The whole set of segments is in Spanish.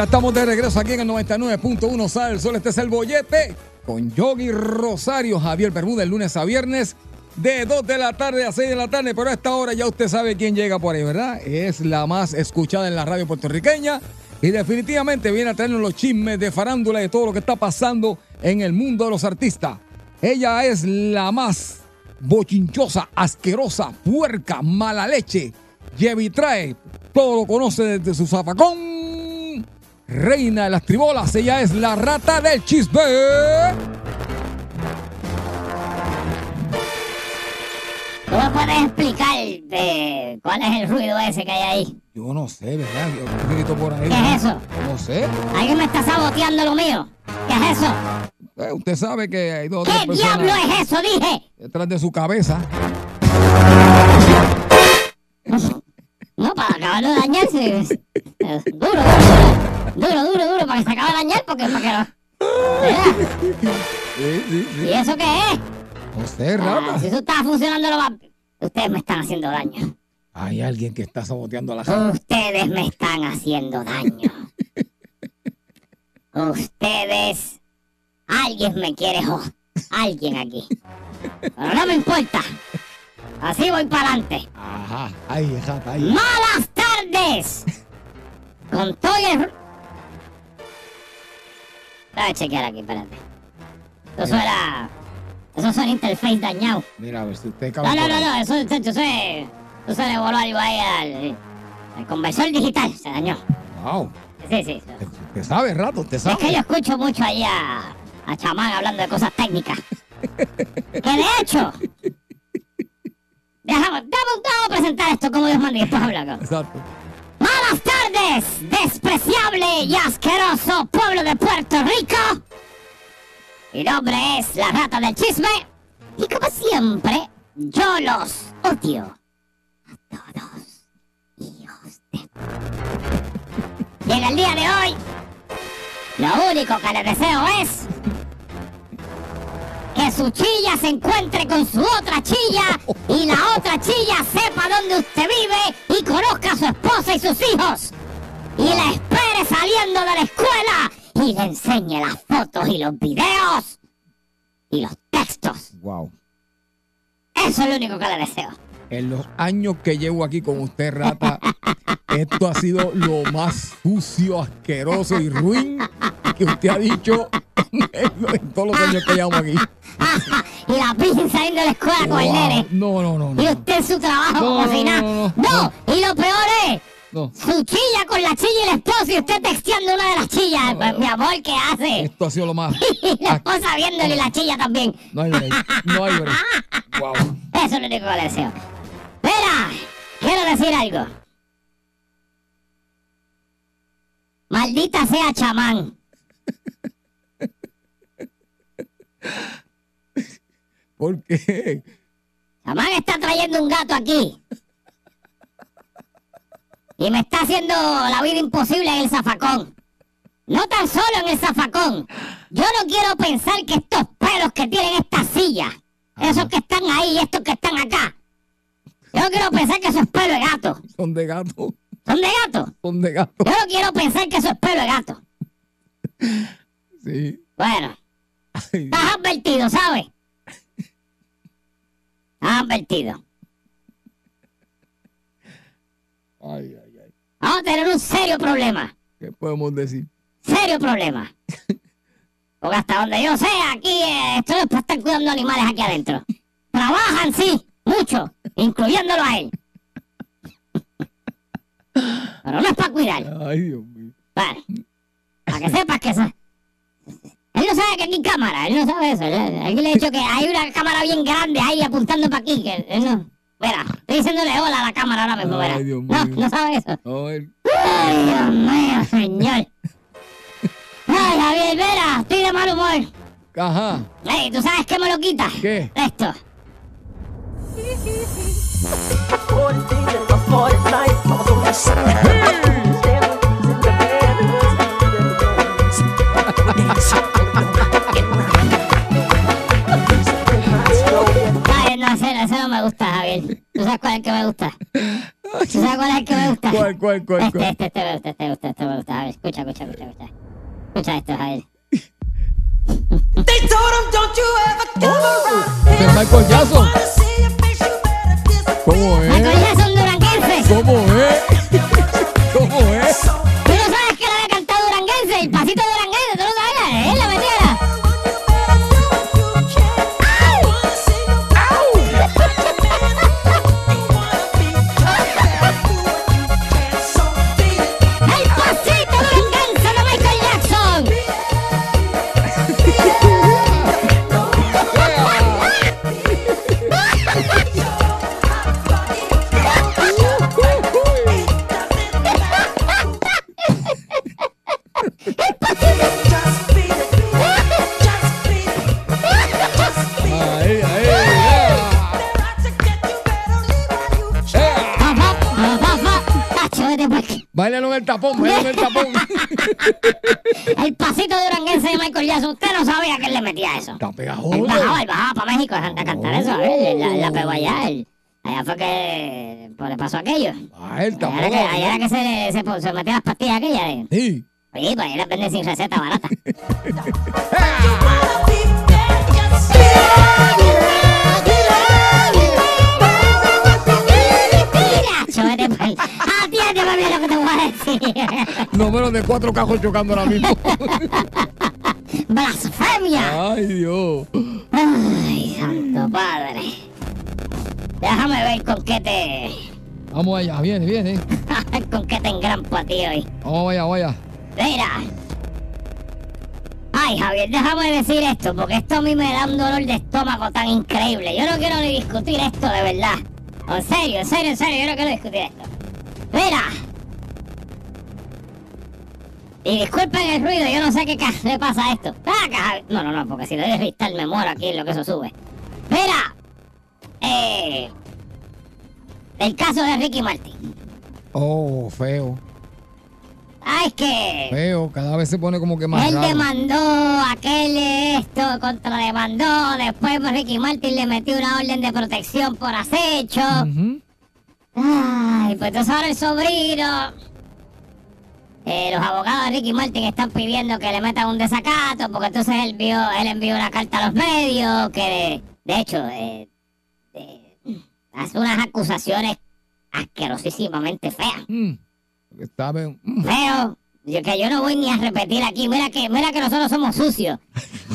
ya estamos de regreso aquí en el 99.1 Sal Sol. Este es el bollete con Yogi Rosario, Javier Bermúdez, lunes a viernes, de 2 de la tarde a 6 de la tarde. Pero a esta hora ya usted sabe quién llega por ahí, ¿verdad? Es la más escuchada en la radio puertorriqueña y definitivamente viene a traernos los chismes de farándula y de todo lo que está pasando en el mundo de los artistas. Ella es la más bochinchosa, asquerosa, puerca, mala leche. Yevi trae, todo lo conoce desde su zafacón. Reina de las tribolas, ella es la rata del chisme. ¿Tú me puedes explicar de cuál es el ruido ese que hay ahí? Yo no sé, ¿verdad? Yo un grito por ahí. ¿Qué es eso? No sé. ¿Alguien me está saboteando lo mío? ¿Qué es eso? Eh, usted sabe que hay dos ¿Qué diablo es eso? Dije. detrás de su cabeza. No, para acabarlo de dañarse. Es Duro, duro, duro, duro, duro, para que se acabe de dañar, porque para que no. Sí, sí, sí. ¿Y eso qué es? Sé, Ah, rata. si eso estaba funcionando, lo va... Ustedes me están haciendo daño. Hay alguien que está saboteando la gente. Ustedes me están haciendo daño. Ustedes. Alguien me quiere joder. Alguien aquí. Pero no me importa. Así voy para adelante. Ajá. Ahí, rata, ahí. ¡Malas tardes! Con todo el... Voy a chequear aquí, espérate. Eso suena... Eso suena interface dañado. Mira, a ver si usted No, no, no, no, eso, eso, eso, eso se le voló algo ahí al... al conversor digital, se dañó. Wow. Sí, sí. sí. Usted sabe, rato, usted Es que yo escucho mucho ahí a, a Chamán hablando de cosas técnicas. que de hecho... Déjame, déjame, déjame presentar esto como Dios manda y después habla. cabrón. Exacto. Malas tardes, despreciable y asqueroso pueblo de Puerto Rico. Mi nombre es la rata del chisme y como siempre, yo los odio a todos. Hijos de... Y en el día de hoy, lo único que les deseo es que su chilla se encuentre con su otra chilla y la otra chilla sepa dónde usted vive y conozca a su esposa y sus hijos. Y la espere saliendo de la escuela y le enseñe las fotos y los videos y los textos. Wow. Eso es lo único que le deseo. En los años que llevo aquí con usted, rata, esto ha sido lo más sucio, asqueroso y ruin que usted ha dicho en, todos los años que llevamos aquí. y la pinza saliendo de la escuela con el nene. No, no, no, Y usted en su trabajo No, como no, si nada. no, no, y lo peor es No. su chilla con la chilla y el esposo y usted texteando una de las chillas. Pues, mi amor, ¿qué hace? Esto ha sido lo más. Y la esposa viéndole la chilla también. No hay break. No hay break. Wow. Eso es lo único que le deseo. Mira, quiero decir algo. Maldita sea chamán. ¿Por qué? Chamán está trayendo un gato aquí. Y me está haciendo la vida imposible en el zafacón. No tan solo en el zafacón. Yo no quiero pensar que estos pelos que tienen esta silla, esos que están ahí y estos que están acá, yo no quiero pensar que eso es pelo de gato. Son de gato. ¿Son de gato? Son de gato. Yo no quiero pensar que eso es pelo de gato. Sí. Bueno, Estás advertido, ¿sabes? Estás advertido. Ay, ay, ay. Vamos a tener un serio problema. ¿Qué podemos decir? Serio problema. Porque hasta donde yo sé, aquí eh, esto es para estar cuidando animales aquí adentro. Trabajan, sí, mucho, incluyéndolo a él. Pero no es para cuidar. Ay, Dios mío. Vale. Para que sepas que eso. Él no sabe que aquí hay cámara, él no sabe eso. Él- Aquí le he dicho que hay una cámara bien grande ahí apuntando para aquí. Que él no. Mira, estoy diciéndole hola a la cámara ahora mismo, verá. No, no sabe eso. Ay, Dios mío, señor. Ay, Javier, verá, estoy de mal humor. Ajá. Ey, ¿tú sabes qué me lo quita? ¿Qué? Esto. Me gusta, Javier. ¿Tú sabes cuál es el que me gusta? ¿Tú sabes cuál es el que me gusta? ¿Cuál, cuál, cuál, Este, cuál? este, este me gusta, este me gusta, este me gusta. Javier, escucha, escucha, escucha, escucha. Escucha esto, Javier. They told him, don't you ever come around ¿De Michael Jackson? Está Él pegajoso. bajaba, él bajaba para México a a cantar eso. Él la, él la pegó allá. él- allá fue que pues, le pasó aquello. Ah, Allá era que, allá era tapón. que se, se, po- se metía las pastillas aquellas. eh. Sí. Oye, pues ahí las venden sin receta barata. Ahí. Atiéndeme bien lo que te voy a decir. No menos de cuatro cajos chocando ahora mismo. ¡Blasfemia! Ay, Dios. Ay, santo padre. Déjame ver con qué te. Vamos allá, viene, viene. con qué te engrampo a ti hoy. Vamos allá, vaya. Mira. Ay, Javier, déjame decir esto, porque esto a mí me da un dolor de estómago tan increíble. Yo no quiero ni discutir esto de verdad. En serio, en serio, en serio, yo no quiero discutir esto. Mira. Y disculpen el ruido, yo no sé qué le pasa a esto. Ah, No, no, no, porque si le doy cristal me muero aquí en lo que eso sube. Mira. Eh. El caso de Ricky Martin. Oh, feo. Ay, es que. Feo. Cada vez se pone como que más Él raro. demandó, aquel esto, contrademandó, después pues, Ricky Martin le metió una orden de protección por acecho. Ujú. Ay, pues entonces ahora el sobrino, eh, los abogados de Ricky Martin están pidiendo que le metan un desacato, porque entonces él envió, él envió una carta a los medios que, de, de hecho, eh, eh, hace unas acusaciones asquerosísimamente feas. Mm. Está bien. Mm. Feo, yo, que yo no voy ni a repetir aquí. Mira que, mira que nosotros somos sucios.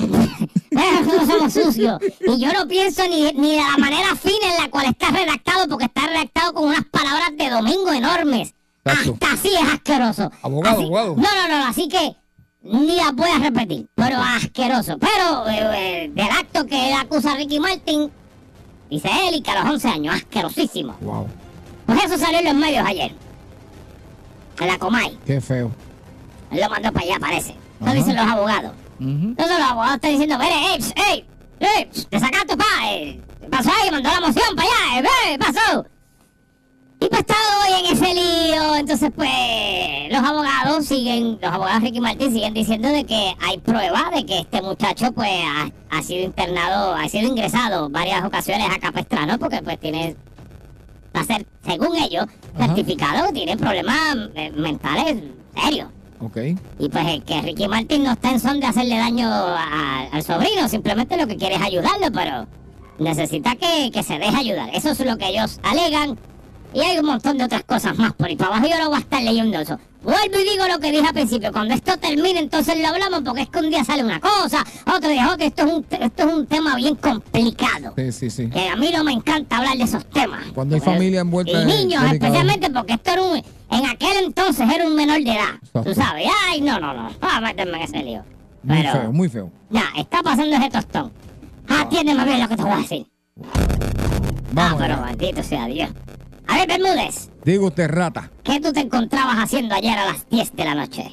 mira que nosotros somos sucios. Y yo no pienso ni, ni de la manera fina en la cual está redactado, porque está redactado con unas palabras de domingo enormes. Exacto. Hasta así es asqueroso. Abogado, Así- abogado. No, no, no, así que ni la voy a repetir. Pero asqueroso. Pero eh, eh, del acto que él acusa a Ricky Martin, dice él y que a los 11 años, asquerosísimo. Wow. Pues eso salió en los medios ayer. En la Comay. Qué feo. Él lo mandó para allá, parece. Eso dicen los abogados. Ujú. Entonces los abogados están diciendo, mire, ey, ey, ey, pss, desacato, pa, eh, ¿qué pasó ahí? Mandó la moción para allá, eh, ve, ¿qué pasó? Y pues hoy en ese lío, entonces pues los abogados siguen, los abogados Ricky Martin siguen diciendo de que hay prueba de que este muchacho pues ha, ha sido internado, ha sido ingresado varias ocasiones a Capestrano porque pues tiene, va a ser, según ellos, Ajá. certificado que tiene problemas eh, mentales serios. Ok. Y pues es que Ricky Martin no está en son de hacerle daño a- al sobrino, simplemente lo que quiere es ayudarlo, pero necesita que, que se deje ayudar. Eso es lo que ellos alegan. Y hay un montón de otras cosas más por ahí para abajo. Yo no voy a estar leyendo eso. Vuelvo y digo lo que dije al principio. Cuando esto termine, entonces lo hablamos, porque es que un día sale una cosa, otro día otra. Esto es un, esto es un tema bien complicado. Sí, sí, sí. Que a mí no me encanta hablar de esos temas. Cuando hay familia envuelta Y niños, delicado. especialmente porque esto era un... En aquel entonces era un menor de edad. Tú sabes. Ay, no, no, no. No voy a meterme en ese lío. Muy Pero... feo, muy feo. Ya, está pasando ese tostón. Atiéndeme bien lo que te voy a decir. Vamos. ah, pero maldito sea Dios. A ver, Bermúdez, Digo usted, rata. ¿qué tú te encontrabas haciendo ayer a las 10 de la noche?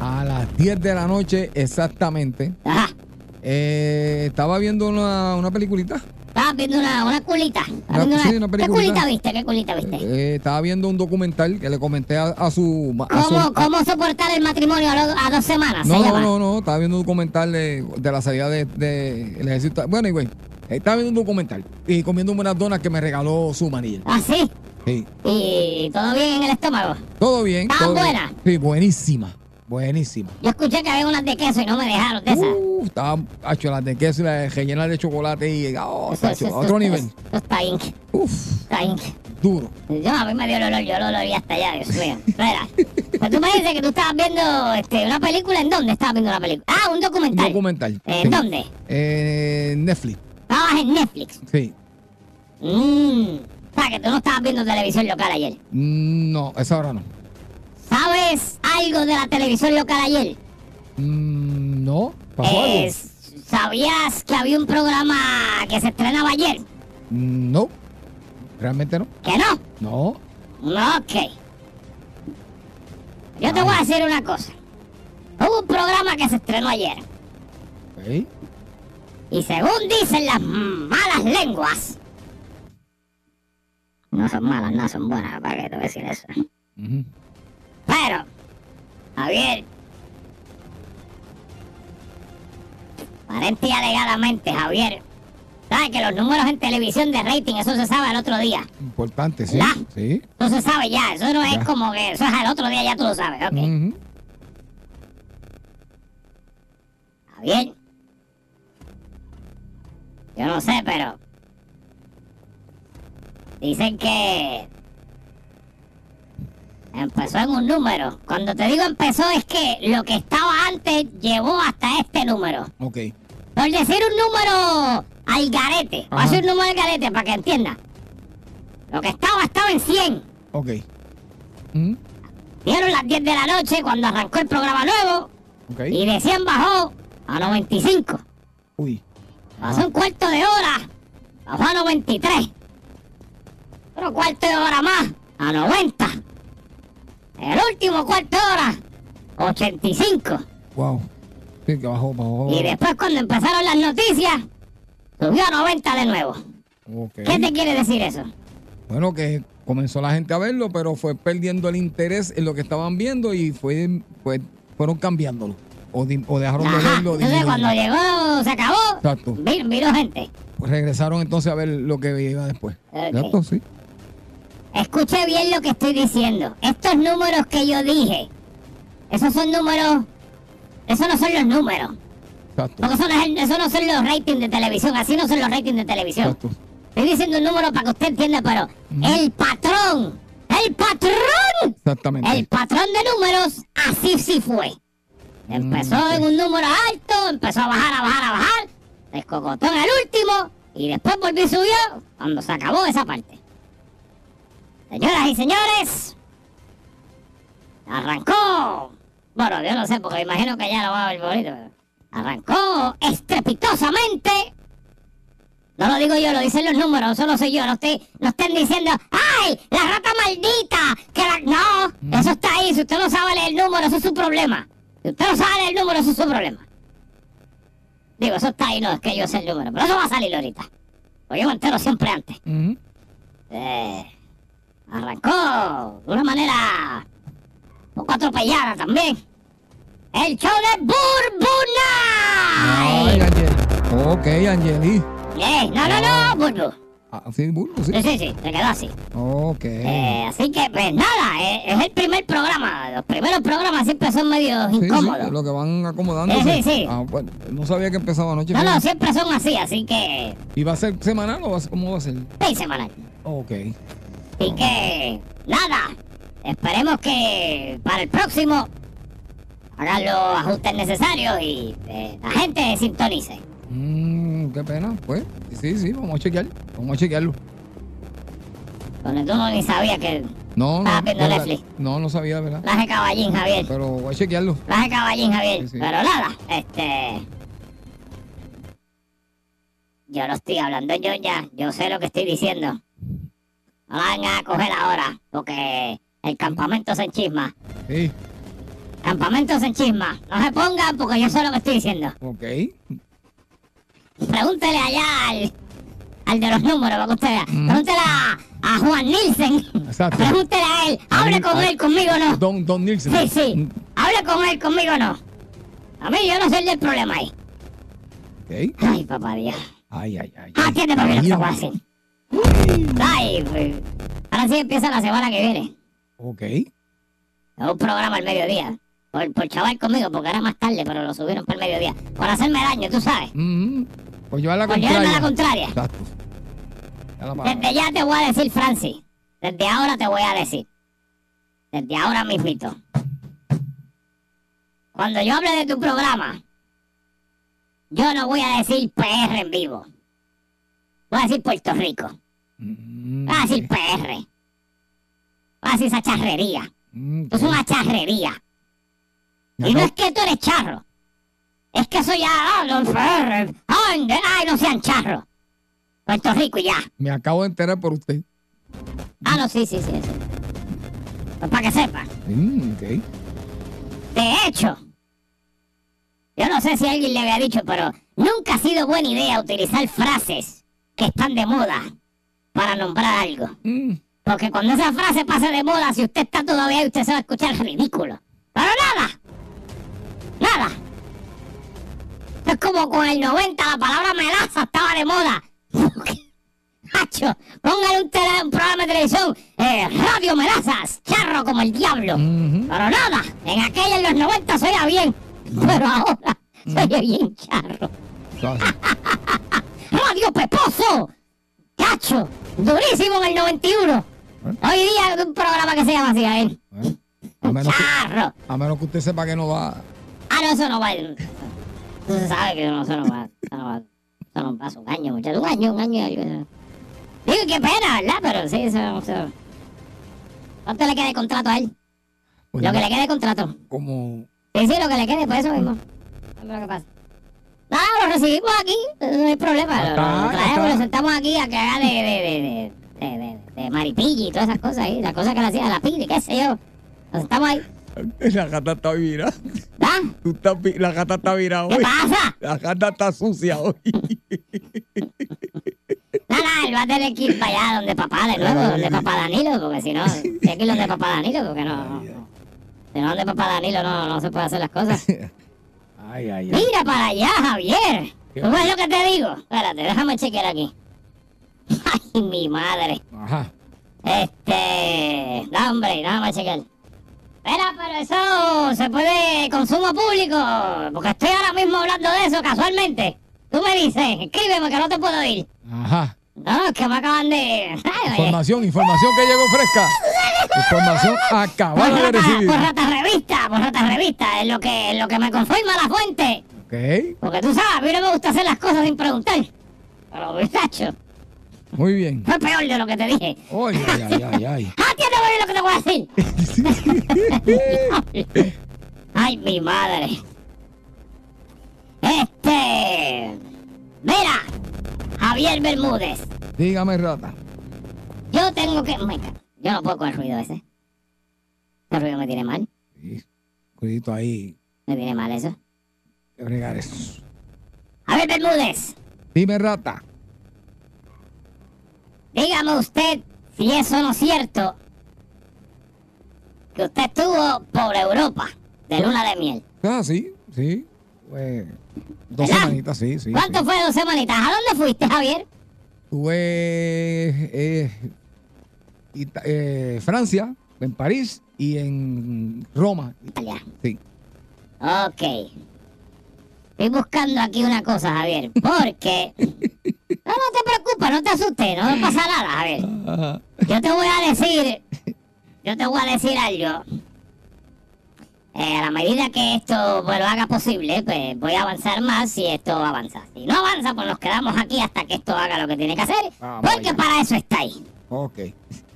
A las 10 de la noche exactamente. Ajá. eh, estaba viendo una, una peliculita. Estabas viendo una, una culita. Estabas Una- viendo sí, una ¿Qué culita viste? ¿Qué culita viste? Eh, estaba viendo un documental que le comenté a, a su... a su- ¿Cómo, a- ¿Cómo soportar el matrimonio a, lo- a dos semanas? No, se no, no, no, estaba viendo un documental de, de la salida del de, el ejército. Bueno, y güey, estaba viendo un documental y comiendo unas donas que me regaló su manilla. ¿Ah, sí? Sí, ¿Y todo bien en el estómago? todo bien. ¿Estaban buenas? Sí, buenísima, buenísima. Yo escuché que había unas de queso y no me dejaron de esas. Uh, estaba hecho las de queso y las rellenas de chocolate y oh, Eso- eso- a otro eso- nivel. Eso está inc. Uf, Está inc. duro. Yo, a mí me dio el olor, yo lo olí hasta allá, Dios mío. Espera. Pues tú me dices que tú estabas viendo este, una película, ¿en dónde estabas viendo una película? Ah, un Un documental. documental. ¿En sí. dónde? Eh, Netflix, Estabas en Netflix. sí. Mmm. O sea, que tú no estabas viendo televisión local ayer. Mm, No, esa hora no. ¿Sabes algo de la televisión local ayer? Mm, no, pasó Eh, algo. ¿Sabías que había un programa que se estrenaba ayer? Mm, No, realmente no. ¿Que no? No. Ok. Yo te voy a decir una cosa. Hubo un programa que se estrenó ayer. Ok. Y según dicen las malas lenguas. No son malas, no son buenas, ¿para qué te voy a decir eso? Pero, Javier. Aparente y alegadamente, Javier. ¿Sabes que los números en televisión de rating, eso se sabe al otro día? Importante, sí. ¿La? Sí. Eso se sabe ya, eso no es como que eso es al otro día, ya tú lo sabes, ok. Ujú. Javier. Yo no sé, pero. Dicen que. Empezó en un número. Cuando te digo empezó es que lo que estaba antes llevó hasta este número. Ok. Por decir un número al garete. Voy a decir un número al garete para que entienda. Lo que estaba estaba en 100. Ok. Ujú. Dieron las 10 de la noche cuando arrancó el programa nuevo. Ok. Y de 100 bajó a 95. Uy. Pasó un cuarto de hora. Bajó a 93. Otro cuarto de hora más. A 90. El último cuarto de hora. 85. Wow. Sí, que bajó, bajó. Y después cuando empezaron las noticias. Subió a 90 de nuevo. ¿Qué te quiere decir eso? Bueno, que comenzó la gente a verlo, pero fue perdiendo el interés en lo que estaban viendo y fue, pues, fueron cambiándolo. O, di- o dejaron de verlo. Entonces cuando llegó, se acabó. Exacto. Vino, vino gente. Pues regresaron entonces a ver lo que iba después. Exacto, sí. Escuche bien lo que estoy diciendo. Estos números que yo dije, esos son números. Esos no son los números. Exacto. Porque eso no, es el- eso no son los ratings de televisión. Así no son los ratings de televisión. Exacto. Estoy diciendo un número para que usted entienda, pero el patrón, el patrón, Exactamente. el patrón de números, así sí fue. Empezó Mm, en un número alto, empezó a bajar, a bajar, a bajar, descocotó en el último y después volvió y subió cuando se acabó esa parte. Señoras y señores, arrancó. Bueno, yo no sé, porque imagino que ya lo va a ver bonito. pero Arrancó estrepitosamente. No lo digo yo, lo dicen los números, eso no soy yo, no, estoy, no estén diciendo, ¡ay! ¡La rata maldita! Que la... No, eso está ahí, si usted no sabe leer el número, eso es su problema. Si usted no sabe el número, eso es su problema. Digo, eso está ahí, no es que yo sé el número, pero eso va a salir ahorita. Yo me entero siempre antes. Eh, arrancó de una manera poco atropellada también. El show de Burbuna. Ay. Ok, Angeli. Eh, no, no, no, Burbu. Así, sí. Sí, sí, sí, se quedó así. Ok. Eh, así que, pues nada, eh, es el primer programa. Los primeros programas siempre son medio Sí, sí, incómodos. lo que van acomodando. Sí, sí, sí. Ah, bueno, no sabía que empezaba anoche. No, no, siempre son así, así que. ¿Y va a ser semanal o va a ser, cómo va a ser? Seis semanal. Ok. Así que, nada, esperemos que para el próximo hagan los ajustes necesarios y eh, la gente sintonice. Mm, qué pena. Pues, sí, sí, vamos a chequear. Vamos a chequearlo. Donde tú no ni sabías que No, no. Estaba viendo de Netflix. no, no sabía, ¿verdad? la de caballín, Javier. Pero voy a chequearlo. La de caballín, Javier. Sí, sí. Pero nada, este. Yo no estoy hablando yo ya. Yo sé lo que estoy diciendo. No la van a coger ahora, porque el campamento se enchisma. Sí, Campamento se enchisma. No se pongan porque yo sé lo que estoy diciendo. ok. Pregúntele allá al, al de los números, para que usted vea. Pregúntele a, a Juan Nielsen. Exacto. Pregúntele a él. Hable con él, conmigo no. Don, Don Nielsen. Sí, sí. Hable con él, conmigo no. A mí yo no soy el del problema ahí. Ok. Ay, papá Dios. Ay, ay, ay. Ah, atiende para que Ay, lo voy a decir. Ay, pues. Ahora sí empieza la semana que viene. Ok. Es un programa al mediodía. Por, por chaval conmigo, porque era más tarde, pero lo subieron para el mediodía. Por hacerme daño, tú sabes. Mhm. Pues llevar la Por llevarme contraria. la contraria. Exacto. Ya la. Desde ya te voy a decir, Francis. Desde ahora te voy a decir. Desde ahora mismito. Cuando yo hable de tu programa, yo no voy a decir PR en vivo. Voy a decir Puerto Rico. Mm, Voy a decir PR. Voy a decir esa charrería. mm, Es una charrería. Y no es que tú eres charro. Es que eso ya, ah, los. Ay, no sean charros. Puerto Rico y ya. Me acabo de enterar por usted. Ah, no, sí, sí, sí. sí. Pues para que sepan. Mm. De hecho, yo no sé si alguien le había dicho, pero nunca ha sido buena idea utilizar frases que están de moda para nombrar algo. Mm, Porque cuando esa frase pase de moda, si usted está todavía ahí, usted se va a escuchar ridículo. Pero. Nada. Es como con el 90 la palabra melaza estaba de moda. Hacho, póngale un, tele- un programa de televisión, eh, Radio Melazas, charro como el diablo. Pero nada, en aquella en los 90 se oía bien, pero ahora se oye bien charro. ¡Radio Peposo! ¡Cacho! Durísimo en el 91. Hoy día hay un programa que se llama así a él. Bueno, a, menos que, ¡Charro! a menos que usted sepa que no va. Ah, no, eso no va. Se sabe que no, eso no va. Eso no va. Eso no pasa un año, muchachos. Un año, un año. Digo, qué pena, ¿verdad? Pero sí, eso. eso. ¿Cuánto le queda de contrato a él? pues, Lo que le quede de contrato. Como. Sí, sí, lo que le quede, pues eso mismo. Es lo que pasa. Nada, lo recibimos aquí, no hay problema. Ya Lo, lo traemos, lo sentamos aquí a que haga de, de, de, de, de, de, de maripilli y todas esas cosas ahí, las cosas que le hacía la pili, qué sé yo. Nos sentamos ahí. La gata está virada. ¿Ah? Tú estás la gata está virada ¿Qué hoy. pasa? La gata está sucia hoy. Nada, él va a tener que ir para allá donde papá de nuevo, donde papá Danilo, porque si no, tiene que ir donde papá Danilo, porque no, no, no. Si no, donde papá Danilo no, no se puede hacer las cosas. Ay, ay, ay. Mira para allá, Javier. ¿Qué ¿Tú ves lo que te digo? Espérate, déjame chequear aquí. Ay, mi madre. Ajá. Este. No, hombre, déjame chequear. Espera, pero eso se puede consumo público. Porque estoy ahora mismo hablando de eso casualmente. Tú me dices, escríbeme que no te puedo ir. Ajá. No, es que me acaban de. Ay, oye. Información, información que llegó fresca. Información acabada Por de rata, recibir. por rata revista, por rata revista, es lo que, es lo que me confirma la fuente. Ok. Porque tú sabes, a mí no me gusta hacer las cosas sin preguntar. Pero, muchacho, Muy bien. fue peor de lo que te dije. Ay, ay, ay, ay. ¡Atiende bien lo que te voy a decir! ¡Ay, mi madre! Este... Mira, Javier Bermúdez, Dígame, rata. yo tengo que... Yo no puedo con el ruido ese. El ruido me tiene mal. Sí. Cuidito ahí. Me tiene mal eso. de bregar eso. Javier Bermúdez, Dime, rata. Dígame usted si eso no es cierto. Que usted estuvo por Europa de luna de miel. Ah, sí, sí. Pues, dos ¿Verdad? semanitas, sí, sí. ¿Cuánto sí. fue dos semanitas? ¿A dónde fuiste, Javier? Tuve eh, eh, Francia, en París y en Roma. Italia. Sí. Ok. Estoy buscando aquí una cosa, Javier, porque... No, no te preocupes, no te asustes, no me pasa nada, Javier. Yo te voy a decir, yo te voy a decir algo. Eh, a la medida que esto pues, lo haga posible, pues voy a avanzar más y esto avanza. Si no avanza, pues nos quedamos aquí hasta que esto haga lo que tiene que hacer, Vamos porque para eso está ahí. Ok.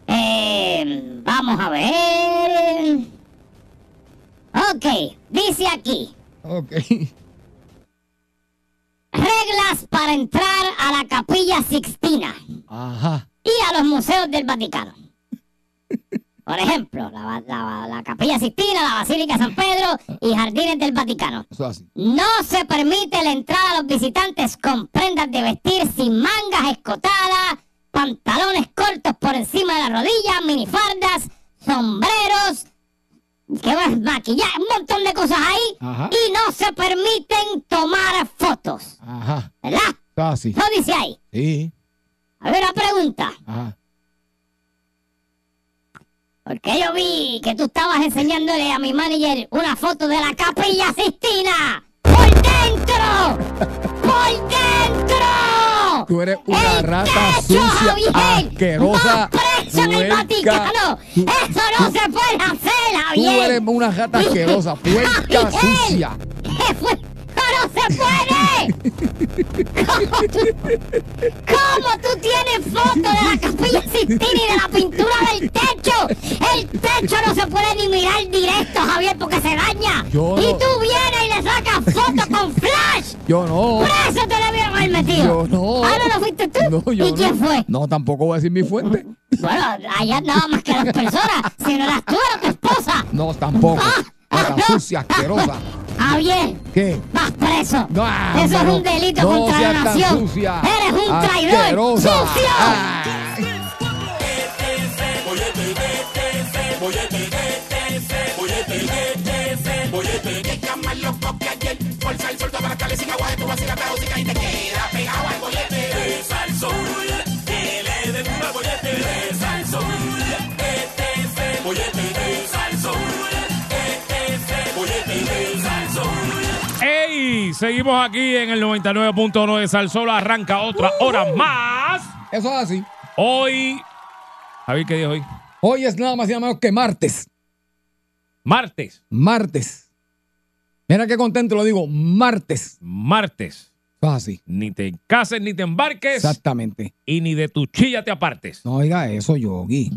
Eh, vamos a ver. Ok, dice aquí, Ok. reglas para entrar a la capilla Sixtina. Ajá. y a los museos del Vaticano. Por ejemplo, la, la- la Capilla Sistina, la Basílica San Pedro y Jardines del Vaticano. No se permite la entrada a los visitantes con prendas de vestir sin mangas escotadas, pantalones cortos por encima de la rodilla, minifardas, sombreros, ¿qué más? Maquillaje, un montón de cosas ahí. Ajá. Y no se permiten tomar fotos. Ajá. ¿Verdad? Así. Eso dice ahí. Sí. A ver, una pregunta. Ajá. Porque yo vi que tú estabas enseñándole a mi manager una foto de la capilla Sistina. ¡Por dentro! ¡Por dentro! Tú eres una ¡El rata techo, sucia, Javier! asquerosa, ¡Va Vaticano! Tú- ¡Eso no se puede hacer, Tú Javier! eres una rata asquerosa, puerca sucia. Se puede! ¿Cómo tú, cómo tú tienes foto de la capilla Sistina y de la pintura del techo? El techo no se puede ni mirar directo, Javier, porque se daña. Yo y no- tú vienes y le sacas foto con flash. Yo no. Por eso te debieron haber metido. Yo no. Ah, no, no fuiste tú. No, yo ¿Y quién no. fue? No, tampoco voy a decir mi fuente. Bueno, allá nada más que las personas. Si no eras tú, era tu esposa. No, tampoco. Ah, no. sucia, asquerosa. Javier, ¿Qué? vas preso. No, Eso es un delito no contra la nación. sucia. Eres un traidor. ¡Sucio! Ay. Seguimos aquí en el 99.1 de Salsol. Arranca otra hora más. Eso es así. Hoy. Javier, ¿qué día es hoy? Hoy es nada más y nada menos que martes. Martes. Martes. Mira qué contento lo digo. Martes. Martes. Eso es así. Ni te cases ni te embarques Exactamente. y ni de tu chilla te apartes. No diga eso, Yogi.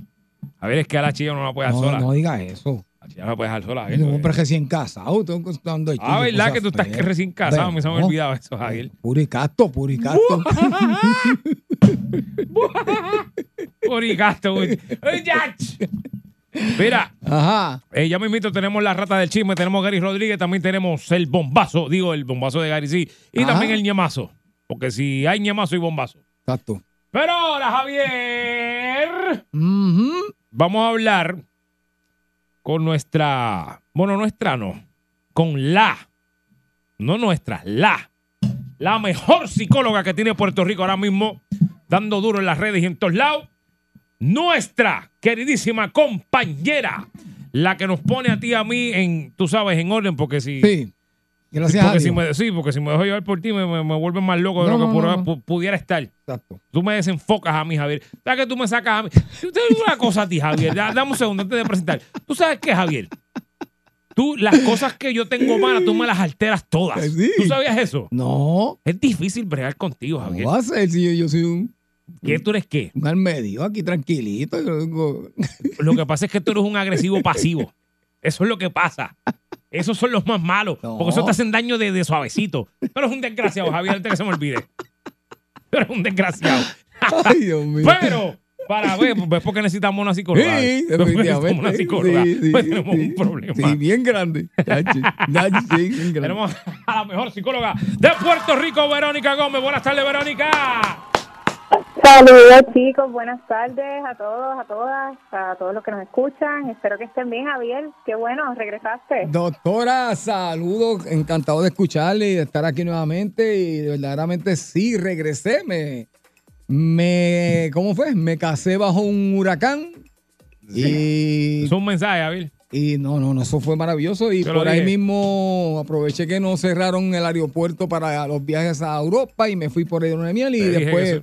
A ver, es que a la chilla no la puede No, sola. no diga eso. La chilla no la puede dejar sola. Yo Javier. un hombre recién casado. Tengo Ah, ¿verdad que tú estás feas. recién casado? Me se me No. olvidaba eso, Javier. Puricato, puricato. Porigasto, güey. ¡Ay, yach! Mira, Ajá. eh, ya mismito tenemos la rata del chisme, tenemos Gary Rodríguez, también tenemos el bombazo, digo el bombazo de Gary, sí, y Ajá. también el ñemazo, porque si hay ñemazo y bombazo. Exacto. Pero ahora, Javier, vamos a hablar con nuestra, bueno, nuestra no, con la, no nuestra, la, la mejor psicóloga que tiene Puerto Rico ahora mismo, dando duro en las redes y en todos lados, nuestra queridísima compañera, la que nos pone a ti y a mí en, tú sabes, en orden, porque si... Sí. Gracias a porque si me, sí, porque si me dejo llevar por ti me, me, me vuelven más loco de No, lo que no, pudiera- no, estar. Exacto. Tú me desenfocas a mí, Javier. ¿Sabes que tú me sacas a mí? Yo te digo una cosa a ti, Javier. Da- Dame un segundo antes de presentar. ¿Tú sabes qué, Javier? Tú, las cosas que yo tengo malas, tú me las alteras todas. Sí. ¿Tú sabías eso? No. Es difícil bregar contigo, ¿Cómo Javier. va a ser si yo, yo soy un, ¿Qué tú eres qué? un medio aquí tranquilito? Lo que pasa es que tú eres un agresivo pasivo. Eso es lo que pasa. Esos son los más malos. No. Porque eso te hacen daño de, de suavecito. Tú eres un desgraciado, Javier, antes que se me olvide. Tú eres un desgraciado. Ay, Dios mío. Pero, para ver, pues porque necesitamos una psicóloga. Sí, definitivamente. una psicóloga. Sí, sí, Pues tenemos sí. un problema. Sí, bien grande. Chachi, sí, bien grande. Tenemos a la mejor psicóloga de Puerto Rico, Verónica Gómez. Buenas tardes, Verónica. Saludos chicos, buenas tardes a todos, a todas, a todos los que nos escuchan. Espero que estén bien, Javier. Qué bueno, regresaste. Doctora, saludos, encantado de escucharle y de estar aquí nuevamente y verdaderamente sí, regresé, me, Me, ¿cómo fue? Me casé bajo un huracán. Y, Es un mensaje, Javier. y no, no, no, eso fue maravilloso. Y Yo por ahí mismo aproveché que no cerraron el aeropuerto para los viajes a Europa y me fui por ahí de una miel y Te después,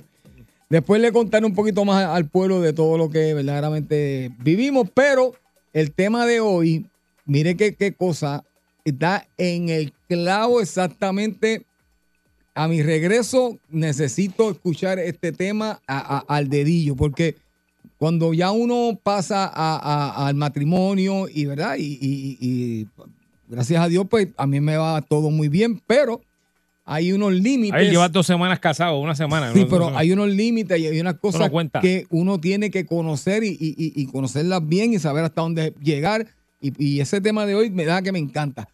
después le contaré un poquito más al pueblo de todo lo que verdaderamente vivimos. Pero el tema de hoy, mire qué, cosa, está en el clavo exactamente. A mi regreso necesito escuchar este tema al dedillo, porque cuando ya uno pasa al matrimonio y verdad y, y gracias a Dios pues a mí me va todo muy bien pero hay unos límites Javier, llevas dos semanas casado, una semana. sí ¿no? pero hay unos límites y hay unas cosas que uno tiene que conocer y, y- conocerlas bien y saber hasta dónde llegar y, y ese tema de hoy me da que me encanta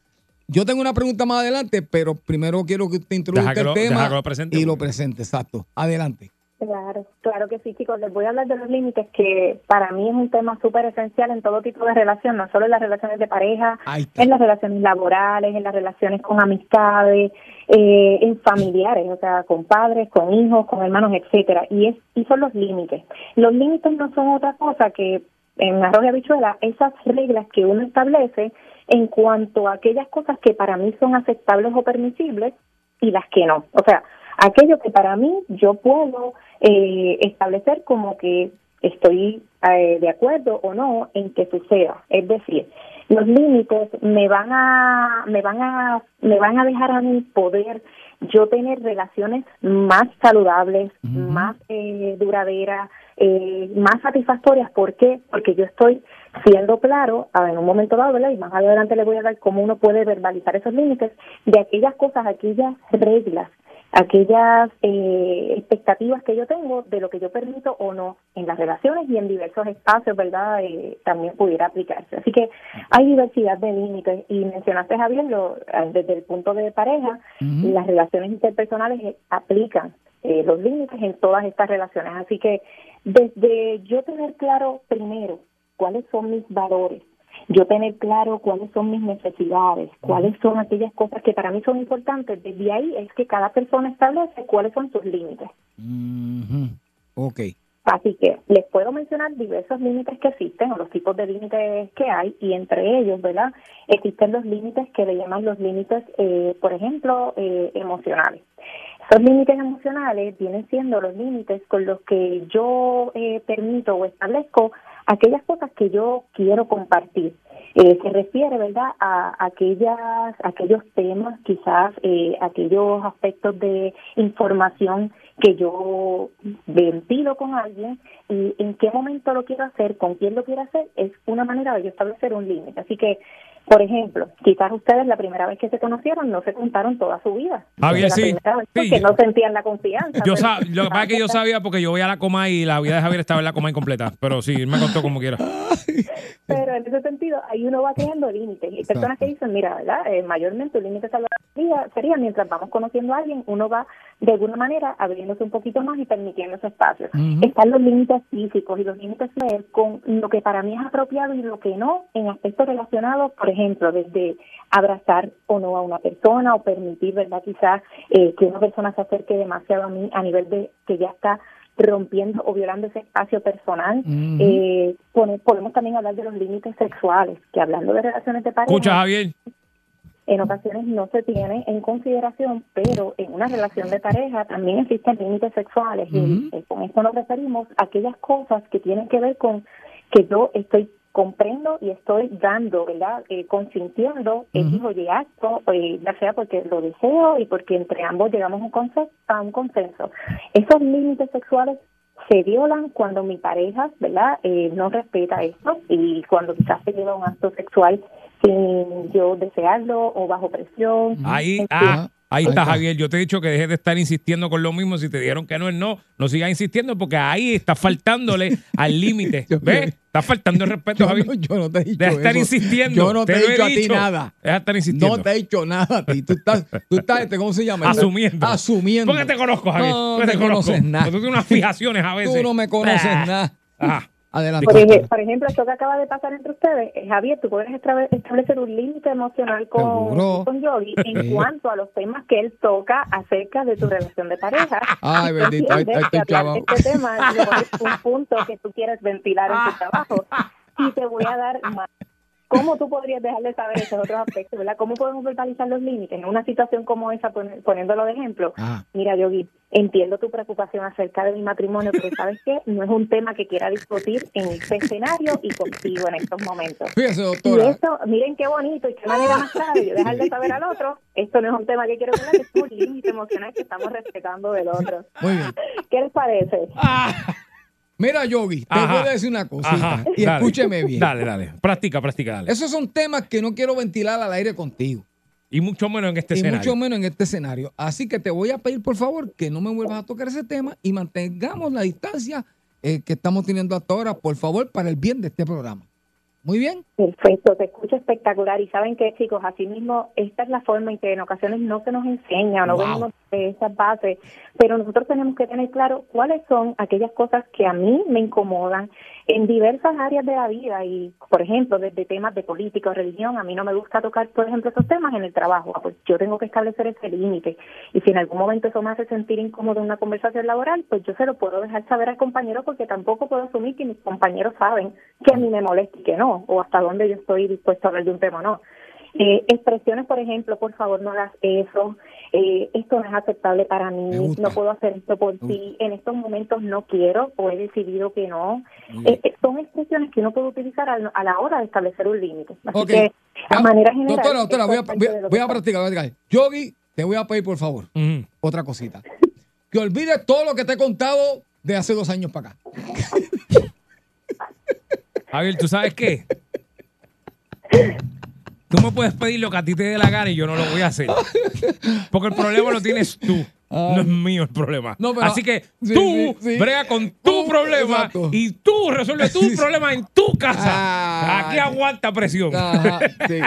yo tengo una pregunta más adelante pero primero quiero que te introduzca que el lo- tema lo presente, y lo presente exacto adelante Claro, claro que sí, chicos. Les voy a hablar de los límites, que para mí es un tema súper esencial en todo tipo de relación, no solo en las relaciones de pareja, en las relaciones laborales, en las relaciones con amistades, eh, en familiares, o sea, con padres, con hijos, con hermanos, etcétera. Y es y son los límites. Los límites no son otra cosa que en arroz y habichuela esas reglas que uno establece en cuanto a aquellas cosas que para mí son aceptables o permisibles y las que no. O sea, aquello que para mí yo puedo eh, establecer como que estoy eh, de acuerdo o no en que suceda. Es decir, los límites me van a me van a me van a dejar a mi poder yo tener relaciones más saludables, más eh, duraderas, eh, más satisfactorias. ¿Por qué? Porque yo estoy siendo claro en un momento dado, ¿verdad? Y más adelante le voy a dar cómo uno puede verbalizar esos límites de aquellas cosas, aquellas reglas aquellas eh, expectativas que yo tengo de lo que yo permito o no en las relaciones y en diversos espacios, ¿verdad? Eh, también pudiera aplicarse. Así que hay diversidad de límites y mencionaste, Javier, lo, eh, desde el punto de pareja, las relaciones interpersonales eh, aplican eh, los límites en todas estas relaciones. Así que desde yo tener claro primero cuáles son mis valores, yo tener claro cuáles son mis necesidades, cuáles son aquellas cosas que para mí son importantes, desde ahí es que cada persona establece cuáles son sus límites. Ujú. ok Así que les puedo mencionar diversos límites que existen o los tipos de límites que hay y entre ellos, ¿verdad? Existen los límites que le llaman los límites, eh, por ejemplo, eh, emocionales. Esos límites emocionales vienen siendo los límites con los que yo eh, permito o establezco aquellas cosas que yo quiero compartir. Eh, se refiere, ¿verdad?, a aquellas, aquellos temas, quizás eh, aquellos aspectos de información que yo ventilo con alguien y en qué momento lo quiero hacer, con quién lo quiero hacer, es una manera de yo establecer un límite. Así que, por ejemplo, quizás ustedes la primera vez que se conocieron no se contaron toda su vida. Javier, La sí. porque no sentían la confianza. Yo pero sa- lo que pasa es que yo sabía porque yo voy a la coma y la vida de Javier estaba en la coma incompleta. Pero sí, él me contó como quiera. Pero en ese sentido, ahí uno va creando límites. Y hay personas que dicen, mira, ¿verdad? Eh, mayormente el límite saludable sería, mientras vamos conociendo a alguien, uno va de alguna manera abriéndose un poquito más y permitiendo ese espacio. Están los límites físicos y los límites con lo que para mí es apropiado y lo que no en aspectos relacionados, por ejemplo, desde abrazar o no a una persona o permitir, ¿verdad? Quizás eh, que una persona se acerque demasiado a mí a nivel de que ya está rompiendo o violando ese espacio personal. Eh, podemos también hablar de los límites sexuales, que hablando de relaciones de pareja, Escucha, Javier. en ocasiones no se tiene en consideración, pero en una relación de pareja también existen límites sexuales. Y eh, con esto nos referimos a aquellas cosas que tienen que ver con que yo estoy comprendo y estoy dando, ¿verdad? Eh, consintiendo el hijo de acto, eh, ya sea porque lo deseo y porque entre ambos llegamos a un, a un consenso. Esos límites sexuales se violan cuando mi pareja, ¿verdad? Eh, no respeta esto y cuando quizás se lleva un acto sexual sin yo desearlo o bajo presión. Ahí, ah, ahí Ahí está, está. Javier. Yo te he dicho que dejes de estar insistiendo con lo mismo. Si te dijeron que no es no, no sigas insistiendo porque ahí está faltándole al límite. ¿Ves? Está faltando el respeto, yo Javier. no, yo no te he dicho Deja de estar eso. insistiendo. Yo no te, Te he dicho a ti nada. Deja de estar insistiendo. No te he dicho nada a ti. Tú estás, tú estás este, ¿cómo se llama? Asumiendo. Asumiendo. Porque te conozco, Javier. No, Porque te te conozco. conoces nada. Tú tienes unas fijaciones a veces. Tú no me conoces Ah. nada. Ajá. Adelante. Por, ej- por ejemplo, esto que acaba de pasar entre ustedes, eh, Javier, tú puedes establecer un límite emocional con, con Yogi en cuanto a los temas que él toca acerca de tu relación de pareja. Ay, bendito, ahí- estoy clavado. este tema es un punto que tú quieres ventilar en tu trabajo. Y te voy a dar más. ¿Cómo tú podrías dejarle saber esos otros aspectos, verdad? ¿Cómo podemos verbalizar los límites en una situación como esa, pon- poniéndolo de ejemplo? Ah. Mira, Yogi, entiendo tu preocupación acerca de mi matrimonio, pero ¿sabes qué? No es un tema que quiera discutir en este escenario y contigo en estos momentos. Fíjese, Y doctora. esto, miren qué bonito y qué manera más clara de yo dejarle saber al otro, esto no es un tema que quiero hablar, es un límite emocional que estamos respetando del otro. Muy bien. ¿Qué les parece? Mira, Yogi, te Ajá. voy a decir una cosita. Ajá, y dale. escúcheme bien. Dale, dale. Practica, practica, dale. Esos son temas que no quiero ventilar al aire contigo. Y mucho menos en este y escenario. mucho menos en este escenario. Así que te voy a pedir, por favor, que no me vuelvas a tocar ese tema y mantengamos la distancia eh, que estamos teniendo hasta ahora, por favor, para el bien de este programa. Muy bien. Perfecto, te escucho espectacular. Y saben que, chicos, así mismo, esta es la forma en que en ocasiones no se nos enseña o no Wow. vemos de esas bases, pero nosotros tenemos que tener claro cuáles son aquellas cosas que a mí me incomodan en diversas áreas de la vida. Y, por ejemplo, desde temas de política o religión, a mí no me gusta tocar, por ejemplo, esos temas en el trabajo. Ah, Pues yo tengo que establecer ese límite. Y si en algún momento eso me hace sentir incómodo en una conversación laboral, pues yo se lo puedo dejar saber al compañero porque tampoco puedo asumir que mis compañeros saben que a mí me molesta y que no, o hasta dónde yo estoy dispuesto a hablar de un tema o no. Eh, expresiones, por ejemplo, por favor no hagas eso, eh, esto no es aceptable para Me mí, no puedo hacer esto por ti, en estos momentos no quiero o he decidido que no. Eh, eh, son expresiones que uno puede utilizar a, a la hora de establecer un límite. Así que, a Ah, manera general... Doctora, doctora, voy a, voy a- voy practicar, voy a practicar. Yogi, te voy a pedir, por favor, otra cosita. Que olvides todo lo que te he contado de hace dos años para acá. Javier, ¿tú sabes qué? Tú me puedes pedir lo que a ti te dé la gana y yo no lo voy a hacer. Porque el problema lo tienes tú. No es mío el problema. No, pero- Así que sí, tú sí, sí. brega con tu Tú, problema exacto. y tú resuelves tu problema en tu casa. Ah, Aquí aguanta presión. Ajá, sí.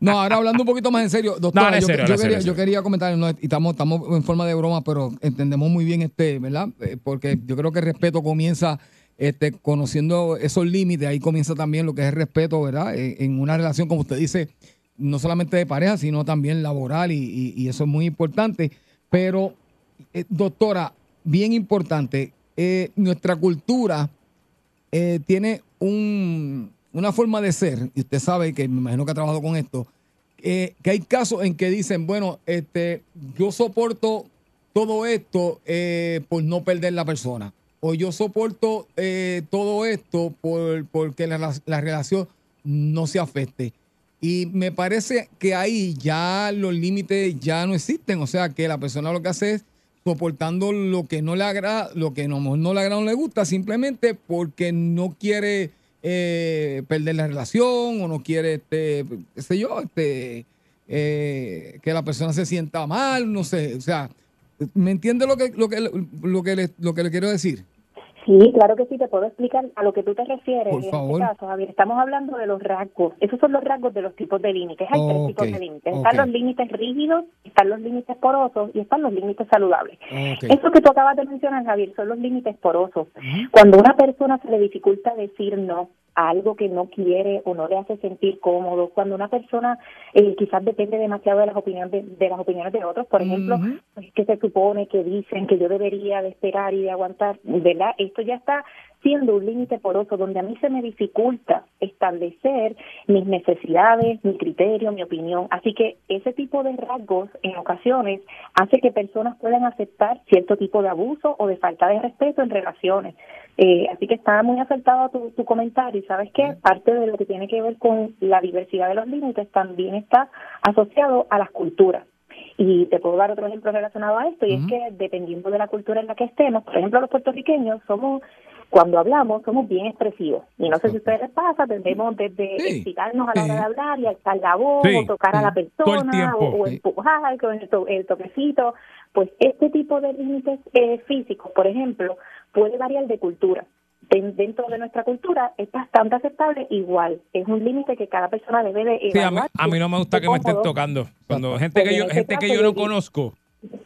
No, ahora hablando un poquito más en serio, doctora, No, en yo, serio, yo en serio, quería, yo quería comentar, no, y estamos, estamos en forma de broma, pero entendemos muy bien este, ¿verdad? Eh, Porque yo creo que el respeto comienza este, conociendo esos límites, ahí comienza también lo que es el respeto, ¿verdad? Eh, en una relación, como usted dice, no solamente de pareja, sino también laboral, y, eso es muy importante. Pero, eh, doctora, bien importante, eh, nuestra cultura eh, tiene un, una forma de ser, y usted sabe que me imagino que ha trabajado con esto, que hay casos en que dicen, bueno, este, yo soporto todo esto por no perder la persona, o yo soporto eh, todo esto por, porque la, la relación no se afecte. Y me parece que ahí ya los límites ya no existen, o sea que la persona lo que hace es soportando lo que no le agrada, lo que no, no le agrada o no le gusta, simplemente porque no quiere eh, perder la relación o no quiere, este, qué sé yo, este, eh, que la persona se sienta mal, no sé, o sea, ¿me entiende lo que, lo que, lo que, le, lo que le quiero decir? Sí, claro que sí, te puedo explicar a lo que tú te refieres. Por en favor. este caso, Javier, estamos hablando de los rasgos. Esos son los rasgos de los tipos de límites. Hay tres tipos de límites. Están los límites rígidos, están los límites porosos y están los límites saludables. Eso que tú acabas de mencionar, Javier, son los límites porosos. Cuando a una persona se le dificulta decir no a algo que no quiere o no le hace sentir cómodo, cuando una persona eh, quizás depende demasiado de las opiniones de, de las opiniones de otros, por ejemplo, pues, que se supone que dicen que yo debería de esperar y de aguantar, ¿verdad? Esto ya está siendo un límite poroso donde a mí se me dificulta establecer mis necesidades, mi criterio, mi opinión. Así que ese tipo de rasgos en ocasiones hace que personas puedan aceptar cierto tipo de abuso o de falta de respeto en relaciones. Eh, así que está muy acertado tu, tu comentario y sabes que parte de lo que tiene que ver con la diversidad de los límites también está asociado a las culturas. Y te puedo dar otro ejemplo relacionado a esto, y es que dependiendo de la cultura en la que estemos, por ejemplo, los puertorriqueños somos, cuando hablamos, somos bien expresivos. Y no sé si a ustedes les pasa, tendemos desde Sí. excitarnos a la hora de hablar y alzar la voz, Sí. o tocar a la persona, o, empujar con el, to- el toquecito. Pues este tipo de límites eh, físicos, por ejemplo, puede variar de cultura. Den- dentro de nuestra cultura es bastante aceptable igual. Es un límite que cada persona debe de Sí, a mí, evaluar a mí no me gusta que me es estén tocando. Cuando gente que yo, gente que yo no conozco,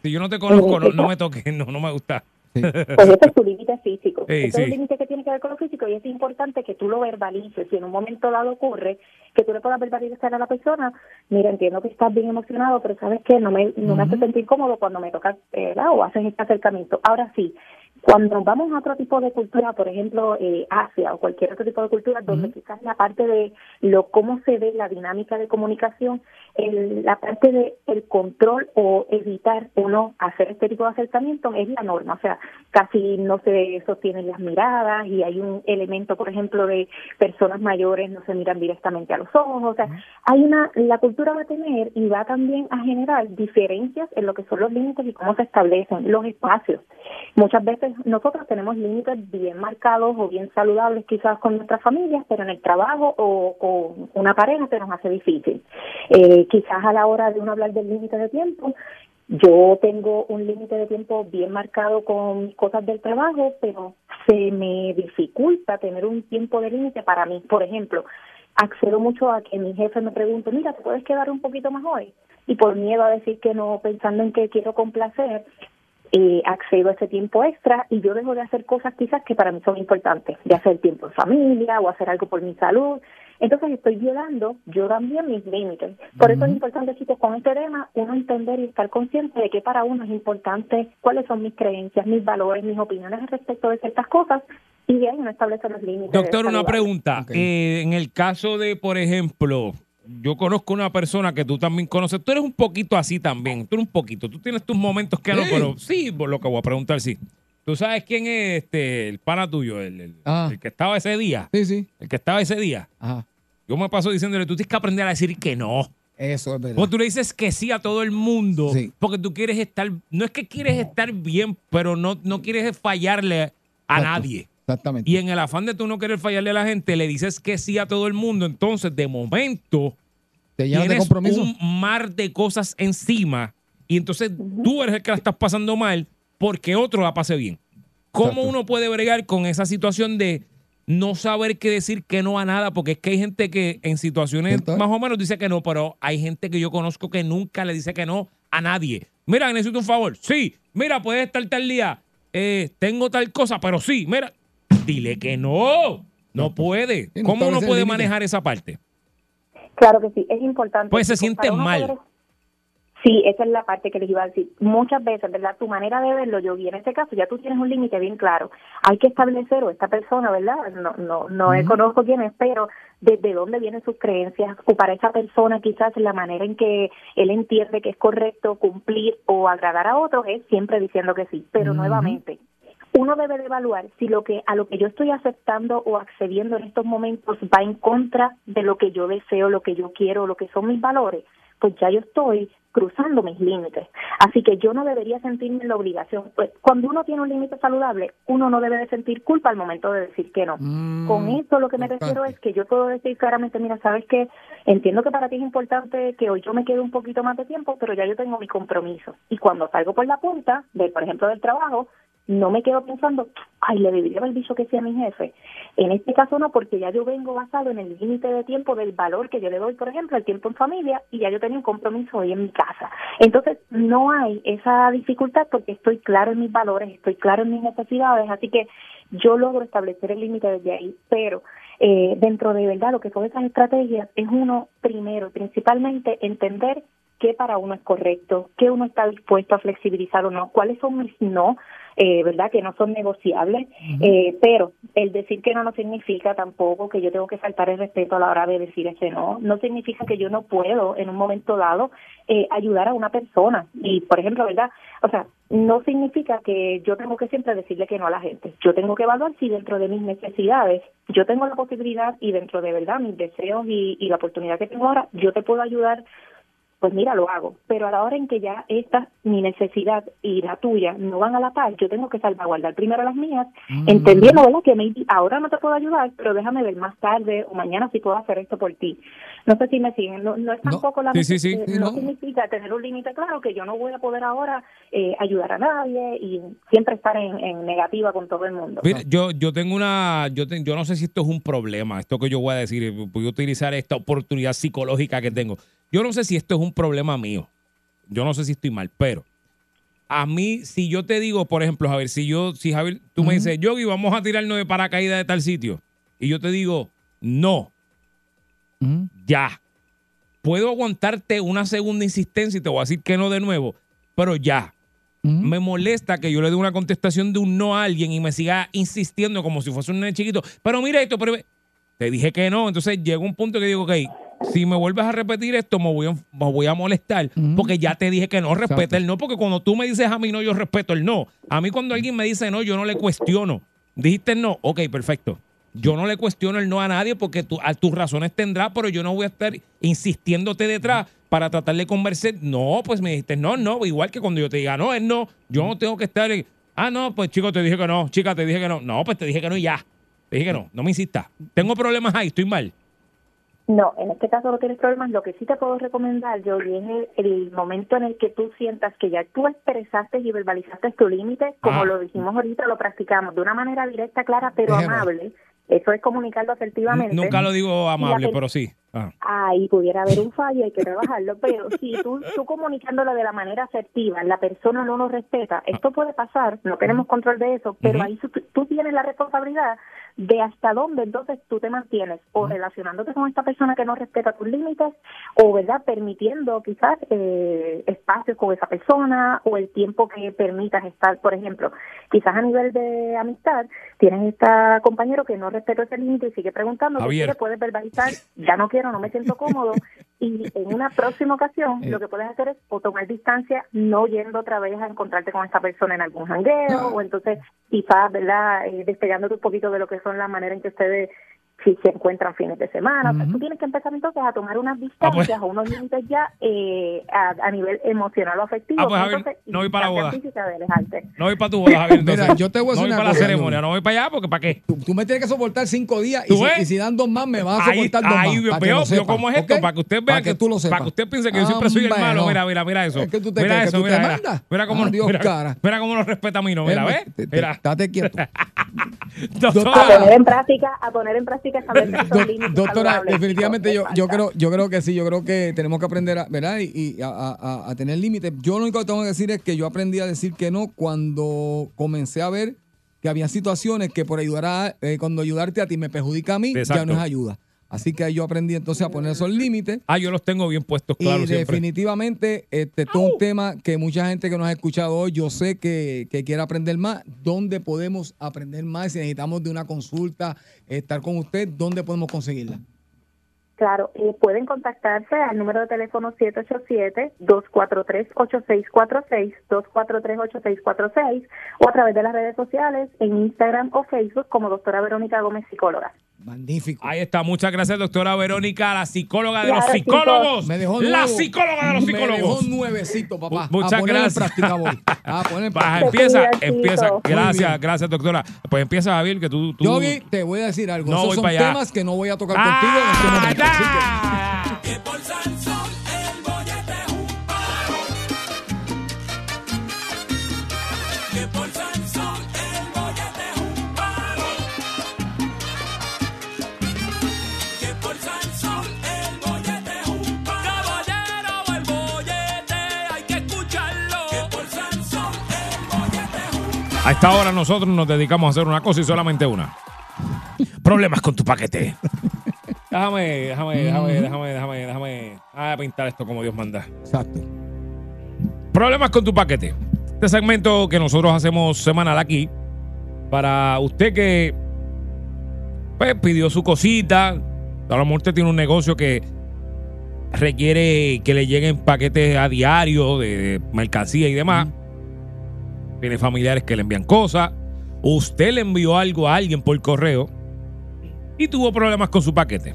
si yo no te conozco, no, no me toques, no, no me gusta. Pues ese es tu límite físico. Sí, Ese es sí. un límite que tiene que ver con lo físico y es importante que tú lo verbalices. Si en un momento dado ocurre, que tú le puedas verbalizar a la persona, mira, entiendo que estás bien emocionado, pero sabes que no me, no me hace sentir cómodo cuando me toca eh, o haces este acercamiento. Ahora sí, cuando vamos a otro tipo de cultura, por ejemplo, eh, Asia o cualquier otro tipo de cultura, donde quizás la parte de lo cómo se ve la dinámica de comunicación, el- la parte de el control o evitar o no hacer este tipo de acercamiento es la norma. O sea, casi no se sostienen las miradas y hay un elemento, por ejemplo, de personas mayores no se miran directamente a los ojos. O sea, hay una, la cultura va a tener y va también a generar diferencias en lo que son los límites y cómo se establecen los espacios. Muchas veces nosotros tenemos límites bien marcados o bien saludables quizás con nuestras familias, pero en el trabajo o con una pareja se nos hace difícil. Eh, quizás a la hora de uno hablar del límite de tiempo, yo tengo un límite de tiempo bien marcado con cosas del trabajo, pero se me dificulta tener un tiempo de límite para mí. Por ejemplo, accedo mucho a que mi jefe me pregunte, mira, ¿te puedes quedar un poquito más hoy? Y por miedo a decir que no, pensando en que quiero complacer, eh, accedo a ese tiempo extra y yo dejo de hacer cosas quizás que para mí son importantes, de hacer tiempo en familia o hacer algo por mi salud. Entonces estoy violando yo también mis límites. Por eso es importante, chicos, con este tema, uno entender y estar consciente de que para uno es importante cuáles son mis creencias, mis valores, mis opiniones respecto de ciertas cosas y de ahí uno establece los límites. Doctor, una pregunta. Eh, en el caso de, por ejemplo, yo conozco una persona que tú también conoces. Tú eres un poquito así también. Tú eres un poquito. Tú tienes tus momentos que no, pero sí, por lo que voy a preguntar, sí. ¿Tú sabes quién es este, el pana tuyo? El, el- Ah. el que estaba ese día. Sí, sí. El que estaba ese día. Ajá. Yo me paso diciéndole, tú tienes que aprender a decir que no. Eso es verdad. Porque tú le dices que sí a todo el mundo. Sí. Porque tú quieres estar, no es que quieres estar bien, pero no, no quieres fallarle a Exacto. nadie. Exactamente. Y en el afán de tú no querer fallarle a la gente, le dices que sí a todo el mundo. Entonces, de momento, Te llenas de tienes compromiso. un mar de cosas encima. Y entonces tú eres el que la estás pasando mal porque otro la pase bien. ¿Cómo Exacto. uno puede bregar con esa situación de no saber qué decir que no a nada? Porque es que hay gente que en situaciones más o menos dice que no, pero hay gente que yo conozco que nunca le dice que no a nadie. Mira, necesito un favor. Sí, mira, puedes estar tal día. Eh, tengo tal cosa, pero sí, mira, dile que no. No puede. Sí, no ¿Cómo uno puede manejar esa parte? Claro que sí, es importante. Pues se siente mal. poder- Sí, esa es la parte que les iba a decir. Muchas veces, ¿verdad? Tu manera de verlo, yo vi en este caso, ya tú tienes un límite bien claro. Hay que establecer, o esta persona, ¿verdad? No, no, no conozco quién es, pero desde dónde vienen sus creencias, o para esa persona quizás la manera en que él entiende que es correcto cumplir o agradar a otros es siempre diciendo que sí. Pero nuevamente, uno debe de evaluar si lo que a lo que yo estoy aceptando o accediendo en estos momentos va en contra de lo que yo deseo, lo que yo quiero, lo que son mis valores, pues ya yo estoy cruzando mis límites. Así que yo no debería sentirme en la obligación. Pues cuando uno tiene un límite saludable, uno no debe de sentir culpa al momento de decir que no. Mm, Con esto lo que me importante. refiero es que yo puedo decir claramente, mira, sabes que entiendo que para ti es importante que hoy yo me quede un poquito más de tiempo, pero ya yo tengo mi compromiso. Y cuando salgo por la puerta, de por ejemplo del trabajo, no me quedo pensando, ay, le debería haber dicho que sí a mi jefe. En este caso no, porque ya yo vengo basado en el límite de tiempo del valor que yo le doy, por ejemplo, al tiempo en familia, y ya yo tenía un compromiso hoy en mi casa. Entonces, no hay esa dificultad porque estoy claro en mis valores, estoy claro en mis necesidades, así que yo logro establecer el límite desde ahí, pero eh, dentro de verdad lo que son esas estrategias es uno primero, principalmente entender qué para uno es correcto, qué uno está dispuesto a flexibilizar o no, cuáles son mis no, eh, ¿verdad? Que no son negociables, eh, pero el decir que no no significa tampoco que yo tengo que faltar el respeto a la hora de decir ese no, no significa que yo no puedo en un momento dado eh, ayudar a una persona. Y, por ejemplo, ¿verdad? O sea, no significa que yo tengo que siempre decirle que no a la gente, yo tengo que evaluar si dentro de mis necesidades yo tengo la posibilidad y dentro de verdad mis deseos y, y la oportunidad que tengo ahora, yo te puedo ayudar pues mira, lo hago. Pero a la hora en que ya esta, mi necesidad y la tuya no van a la par, yo tengo que salvaguardar primero las mías, entendiendo, ¿verdad? Que maybe ahora no te puedo ayudar, pero déjame ver más tarde o mañana si puedo hacer esto por ti. No sé si me siguen. No, no es No. tampoco la Sí, sí, sí. eh, no, no. significa tener un límite claro que yo no voy a poder ahora eh, ayudar a nadie y siempre estar en, en negativa con todo el mundo. Mira, yo, yo tengo una, yo, te- yo no sé si esto es un problema, esto que yo voy a decir, voy a utilizar esta oportunidad psicológica que tengo. Yo no sé si esto es un problema mío. Yo no sé si estoy mal, pero a mí, si yo te digo, por ejemplo, Javier, si yo, si Javier, tú me dices, Yogi, vamos a tirarnos de paracaídas de tal sitio, y yo te digo, no, ya. Puedo aguantarte una segunda insistencia y te voy a decir que no de nuevo, pero ya. Me molesta que yo le dé una contestación de un no a alguien y me siga insistiendo como si fuese un nene chiquito. Pero mira esto, pero te dije que no. Entonces llega un punto que digo, ok, si me vuelves a repetir esto, me voy a, me voy a molestar Ujú. porque ya te dije que no, respeta el no. Porque cuando tú me dices a mí no, yo respeto el no. A mí cuando alguien me dice no, yo no le cuestiono. Dijiste no, ok, perfecto. Yo no le cuestiono el no a nadie porque tú, a tus razones tendrás, pero yo no voy a estar insistiéndote detrás para tratar de convencer. No, pues me dijiste no, no. Igual que cuando yo te diga no, es no. Yo no tengo que estar. en, Ah, no, pues chico, te dije que no. Chica, te dije que no. No, pues te dije que no y ya. Te dije que no. No me insistas. Tengo problemas ahí, estoy mal. No, en este caso no tienes problemas. Lo que sí te puedo recomendar, yo es el, el momento en el que tú sientas que ya tú expresaste y verbalizaste tu límite, como Ajá. lo dijimos ahorita, lo practicamos de una manera directa, clara, pero amable. Eso es comunicarlo asertivamente. Nunca lo digo amable, per- pero sí. Ah. ahí pudiera haber un fallo, hay que trabajarlo, pero si tú, tú comunicándolo de la manera asertiva, la persona no lo respeta, esto puede pasar, no tenemos control de eso, pero ahí tú, tú tienes la responsabilidad de hasta dónde entonces tú te mantienes, o relacionándote con esta persona que no respeta tus límites, o verdad permitiendo quizás eh, espacios con esa persona, o el tiempo que permitas estar, por ejemplo, quizás a nivel de amistad, tienes este compañero que no respeta ese límite y sigue preguntando, ¿qué Javier. quiere? puedes verbalizar, ya no quiero, no me siento cómodo, y en una próxima ocasión Eh. lo que puedes hacer es o tomar distancia, no yendo otra vez a encontrarte con esta persona en algún jangueo, o entonces quizás, ¿verdad?, eh, despegándote un poquito de lo que son las maneras en que ustedes si se encuentran fines de semana. O sea, tú tienes que empezar entonces a tomar unas Ah, pues. distancias o unos límites ya eh, a, a nivel emocional o afectivo. Ah, pues, Javier, entonces, no voy para la boda. distancias. No voy para tu boda, Javier. Mira, entonces. yo te voy a No decir voy una para la ceremonia, no voy para allá porque ¿para qué? Tú, tú me tienes que soportar cinco días y ¿Tú si, y si dan dos más, me vas a Ahí, soportar dos ahí más. que lo veo sepas, cómo es esto, ¿ok? para que usted vea Para que tú lo sepas. para que usted piense que yo siempre soy el malo. no. Mira, mira, mira eso. Es que tú te mira eso, que mira, mira. Mira cómo, Adiós, mira, cara. mira cómo lo respeta a mí, no, mira, ¿ves? te- te- Mira. Estate quieto. Doctora, A poner en práctica, a poner en práctica establecer Doctora, saludables, definitivamente yo, yo creo, yo creo que sí, yo creo que tenemos que aprender a, ¿verdad? Y, y a, a- a- a tener límites. Yo lo único que tengo que decir es que yo aprendí a decir que no cuando comencé a ver que había situaciones que por ayudar a, eh, cuando ayudarte a ti me perjudica a mí, ya no es ayuda. Así que ahí yo aprendí entonces a poner esos límites. ah, yo los tengo bien puestos, claro, y siempre. definitivamente, este esto es un tema que mucha gente que nos ha escuchado hoy, yo sé que, que quiere aprender más. ¿Dónde podemos aprender más? Si necesitamos de una consulta, estar con usted, ¿dónde podemos conseguirla? Claro, eh, pueden contactarse al número de teléfono 787-243-8646, 243-8646, o a través de las redes sociales, en Instagram o Facebook, como doctora Verónica Gómez, psicóloga. Magnífico. Ahí está, muchas gracias, doctora Verónica, la psicóloga de los psicólogos. Me dejó la nuevo. psicóloga de los Me dejó psicólogos. nuevecito, papá. Muchas a poner gracias. en práctica voy. A poner en Baja, práctica. empieza, empieza. Gracias, gracias, doctora. Pues empieza, Javier, que tú... tú Yogi, te voy a decir algo. No Esos voy son para allá. temas que no voy a tocar contigo en este ¡Ah, momento. A esta hora nosotros nos dedicamos a hacer una cosa y solamente una. Problemas con tu paquete. Déjame, déjame, déjame, déjame, déjame, déjame. A pintar esto como Dios manda. Exacto. Problemas con tu paquete. Este segmento que nosotros hacemos semanal aquí. Para usted que pues, pidió su cosita. A lo mejor usted tiene un negocio que requiere que le lleguen paquetes a diario de mercancía y demás. Tiene familiares que le envían cosas. Usted le envió algo a alguien por correo y tuvo problemas con su paquete.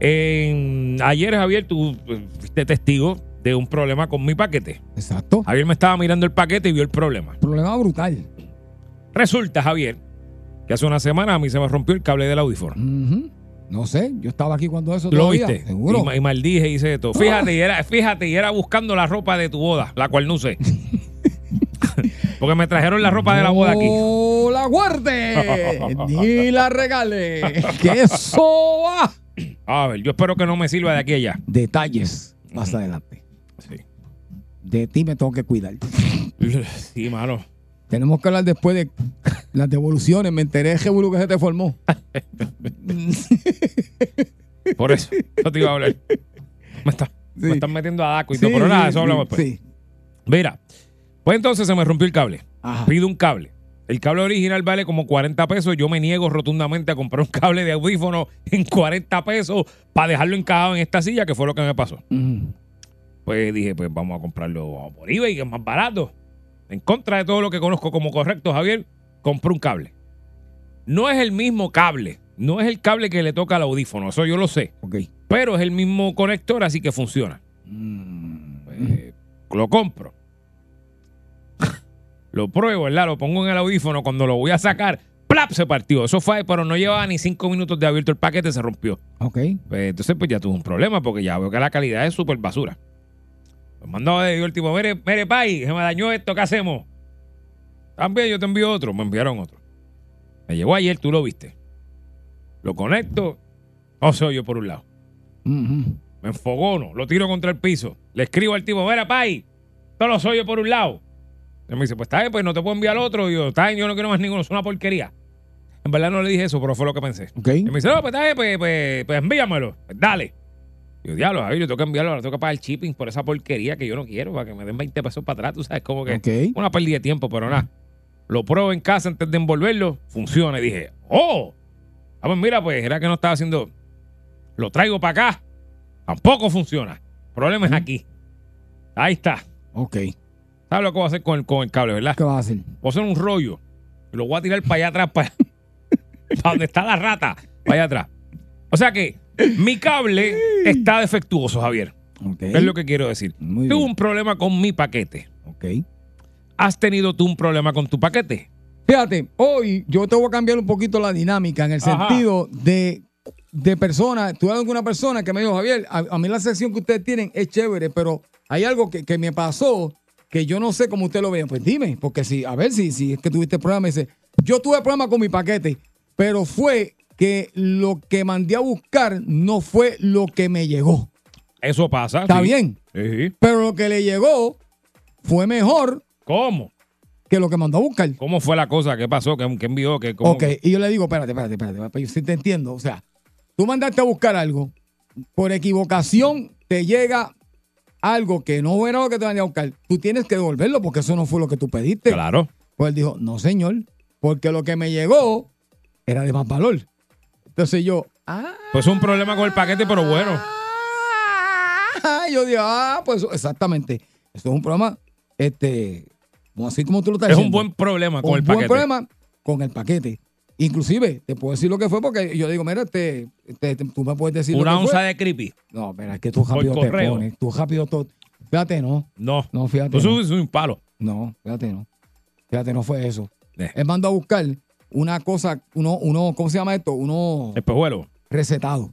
En- ayer, Javier, tú eh, fuiste testigo de un problema con mi paquete. Exacto. Javier me estaba mirando el paquete y vio el problema. Problema brutal. Resulta, Javier, que hace una semana a mí se me rompió el cable del audífono. No sé, yo estaba aquí cuando eso ¿Tú lo todavía. viste? Seguro. Y, y maldije y hice de todo. Fíjate, y era, fíjate, y era buscando la ropa de tu boda, la cual no usé. Porque me trajeron la ropa de la boda aquí. No la guarde ni la regale. Que eso va. A ver, yo espero que no me sirva de aquí a allá. Detalles más adelante. Sí. De ti me tengo que cuidar. Sí, mano. Tenemos que hablar después de las devoluciones. Me enteré de que se te formó. Por eso, no te iba a hablar. Me, está, me están metiendo a Daco y Sí, todo, pero nada, eso hablamos después. sí. Mira, pues entonces se me rompió el cable. Ajá. Pido un cable. El cable original vale como 40 pesos. Yo me niego rotundamente a comprar un cable de audífono en 40 pesos para dejarlo encajado en esta silla, que fue lo que me pasó. Pues dije, pues vamos a comprarlo por eBay, que es más barato. En contra de todo lo que conozco como correcto, Javier, compré un cable. No es el mismo cable. No es el cable que le toca al audífono. Eso yo lo sé. Ok. Pero es el mismo conector, así que funciona. Pues, lo compro. Lo pruebo, ¿verdad? Lo pongo en el audífono. Cuando lo voy a sacar, ¡plap! Se partió. Eso fue, pero no llevaba ni cinco minutos de abierto el paquete, se rompió. Ok. Pues, entonces, pues ya tuve un problema porque ya veo que la calidad es súper basura. Pues mandó digo, el tipo, mire, mire, pay, se me dañó esto, ¿qué hacemos? También yo te envío otro, me enviaron otro. Me llegó ayer, tú lo viste. Lo conecto, no se oye por un lado. Ujú. Me enfogono, lo tiro contra el piso. Le escribo al tipo, mira, pay, todo lo oye por un lado. Y me dice, pues está bien, pues no te puedo enviar otro. Y yo, está bien, yo no quiero más ninguno, es una porquería. En verdad no le dije eso, pero fue lo que pensé. Y me dice, no, pues está bien, pues, pues, pues envíamelo. Pues dale. Y yo, diablo, Javier, yo tengo que enviarlo, ahora tengo que pagar el shipping por esa porquería que yo no quiero, para que me den 20 pesos para atrás, tú sabes, como que Ok. una pérdida de tiempo, pero nada. Lo pruebo en casa antes de envolverlo, funciona. Y dije, oh, ah, pues mira, pues era que no estaba haciendo, lo traigo para acá, tampoco funciona. El problema es aquí. Ahí está. Ok. ¿Sabes lo que voy a hacer con el, con el cable, verdad? ¿Qué vas a hacer? Voy a hacer un rollo y lo voy a tirar para allá atrás, para, para donde está la rata, para allá atrás. O sea que mi cable está defectuoso, Javier. Es lo que quiero decir. Muy Tuve bien. un problema con mi paquete. Ok. ¿Has tenido tú un problema con tu paquete? Fíjate, hoy yo te voy a cambiar un poquito la dinámica en el Ajá. sentido de, de personas. Tuve alguna persona que me dijo, Javier, a, a mí la sección que ustedes tienen es chévere, pero hay algo que, que me pasó que yo no sé cómo usted lo ve. Pues dime, porque si, a ver si, si es que tuviste problema. Me dice, yo tuve problema con mi paquete, pero fue que lo que mandé a buscar no fue lo que me llegó. Eso pasa. Está sí. bien, Sí. pero lo que le llegó fue mejor ¿Cómo? que lo que mandó a buscar. ¿Cómo fue la cosa? ¿Qué pasó? ¿Qué, qué envió? ¿Qué, cómo? Ok, y yo le digo, espérate, espérate, espérate, espérate, yo sí te entiendo. O sea, tú mandaste a buscar algo, por equivocación te llega algo que no era lo que te mandé a buscar. Tú tienes que devolverlo porque eso no fue lo que tú pediste. Claro. Pues él dijo, no señor, porque lo que me llegó era de más valor. Entonces yo, ah, Pues es un problema con el paquete, pero bueno. ah, yo digo, ah, pues exactamente. Eso es un problema, este, así como tú lo estás Es un buen problema con un el buen paquete. problema con el paquete. Inclusive, te puedo decir lo que fue porque yo digo, mira, este, este, este, tú me puedes decir Una lo que onza fue. de creepy. No, mira, es que tú rápido te correo. pones. Tú rápido todo. Fíjate, no. No. No, fíjate. Eso no. un palo. No, fíjate, no. Fíjate, no fue eso. Eh. Él mandó a buscar una cosa, uno, uno, ¿cómo se llama esto? Uno Espejuelo. recetado.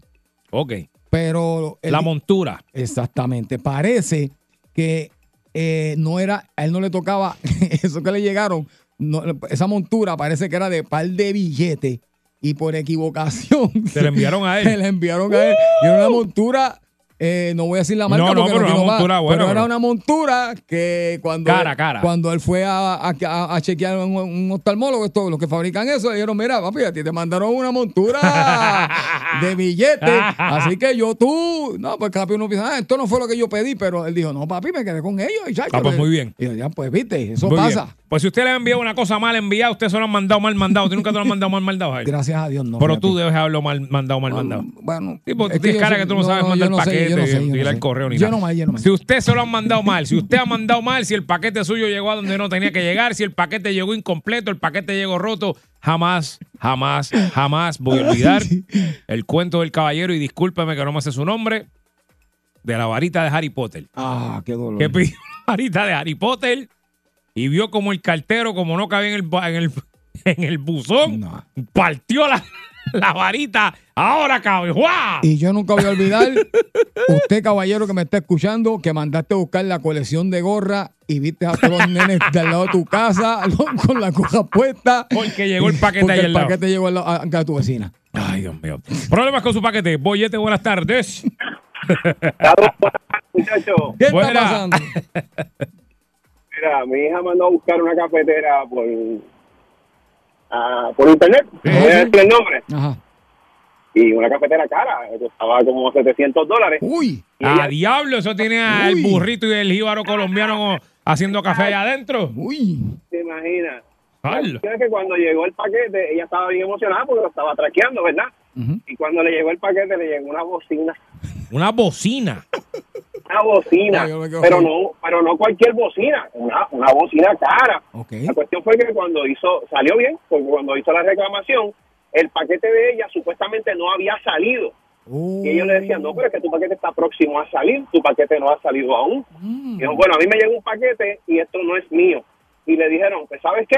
Ok. Pero La montura. Exactamente. Parece que eh, no era, a él no le tocaba eso que le llegaron. No, esa montura parece que era de par de billetes y por equivocación Se le enviaron a se él. le enviaron a él. Y era una montura, eh, no voy a decir la marca No, no, pero quiero una montura buena, pero era una montura que cuando, Cara, cara. cuando él fue a, a- a- a chequear un, un oftalmólogo, esto, los que fabrican eso, dijeron, mira, papi, a ti te mandaron una montura de billetes. Así que yo tú, no, pues papi uno piensa, ah, esto no fue lo que yo pedí, pero él dijo, no, papi, me quedé con ellos. Y, chacho, Ah, pues muy bien. Y yo, ya, pues viste, eso Muy pasa. bien. Pues si usted le ha enviado una cosa mal enviada, usted se lo han mandado mal mandado. Tú nunca te lo han mandado mal mandado a él. Gracias a Dios, no. Pero tú debes haberlo mal mandado mal mandado. Bueno, Sí, porque tú tienes cara que tú no sabes mandar el no sé, paquete yo no sé, yo y no ir al sé. correo ni Yo nada. no mal, yo no mal. Si usted se lo han mandado mal, si usted ha mandado mal, si el paquete suyo llegó a donde no tenía que llegar, si el paquete llegó incompleto, el paquete llegó roto, jamás, jamás, jamás voy a olvidar el cuento del caballero y discúlpeme que no me sé su nombre, de la varita de Harry Potter. Ah, qué dolor. Que pidió la varita de Harry Potter y vio como el cartero, como no cabía en el, ba- en el, en el buzón, No. partió la, la varita. Ahora. ¡Guau! Y yo nunca voy a olvidar, usted caballero que me está escuchando, que mandaste a buscar la colección de gorra y viste a todos los nenes del lado de tu casa con la coja puesta. Porque llegó el paquete ahí el al lado. paquete llegó al lado- a, a tu vecina. Ay, Dios mío. Problemas con su paquete. Boyete, buenas tardes. ¿Qué Buena. está pasando? Mira, mi hija mandó a buscar una cafetera por, ah, por internet, no voy a decir el nombre, Ajá. y una cafetera cara, costaba como 700 dólares. Uy. ¡A ella- diablo! Eso tiene al burrito y el jíbaro colombiano como haciendo café allá adentro. Uy. ¿Se imagina? La ¡Hala! cuestión es que cuando llegó el paquete, ella estaba bien emocionada porque lo estaba traqueando, ¿verdad? Y cuando le llegó el paquete, le llegó una bocina. Una bocina. Una bocina. Ay, pero no pero no cualquier bocina. Una, una bocina cara. La cuestión fue que cuando hizo, salió bien, porque cuando hizo la reclamación, el paquete de ella supuestamente no había salido. Y ellos le decían, no, pero es que tu paquete está próximo a salir, tu paquete no ha salido aún. Mm. Y dijo, bueno, a mí me llegó un paquete y esto no es mío. Y le dijeron, pues ¿sabes qué?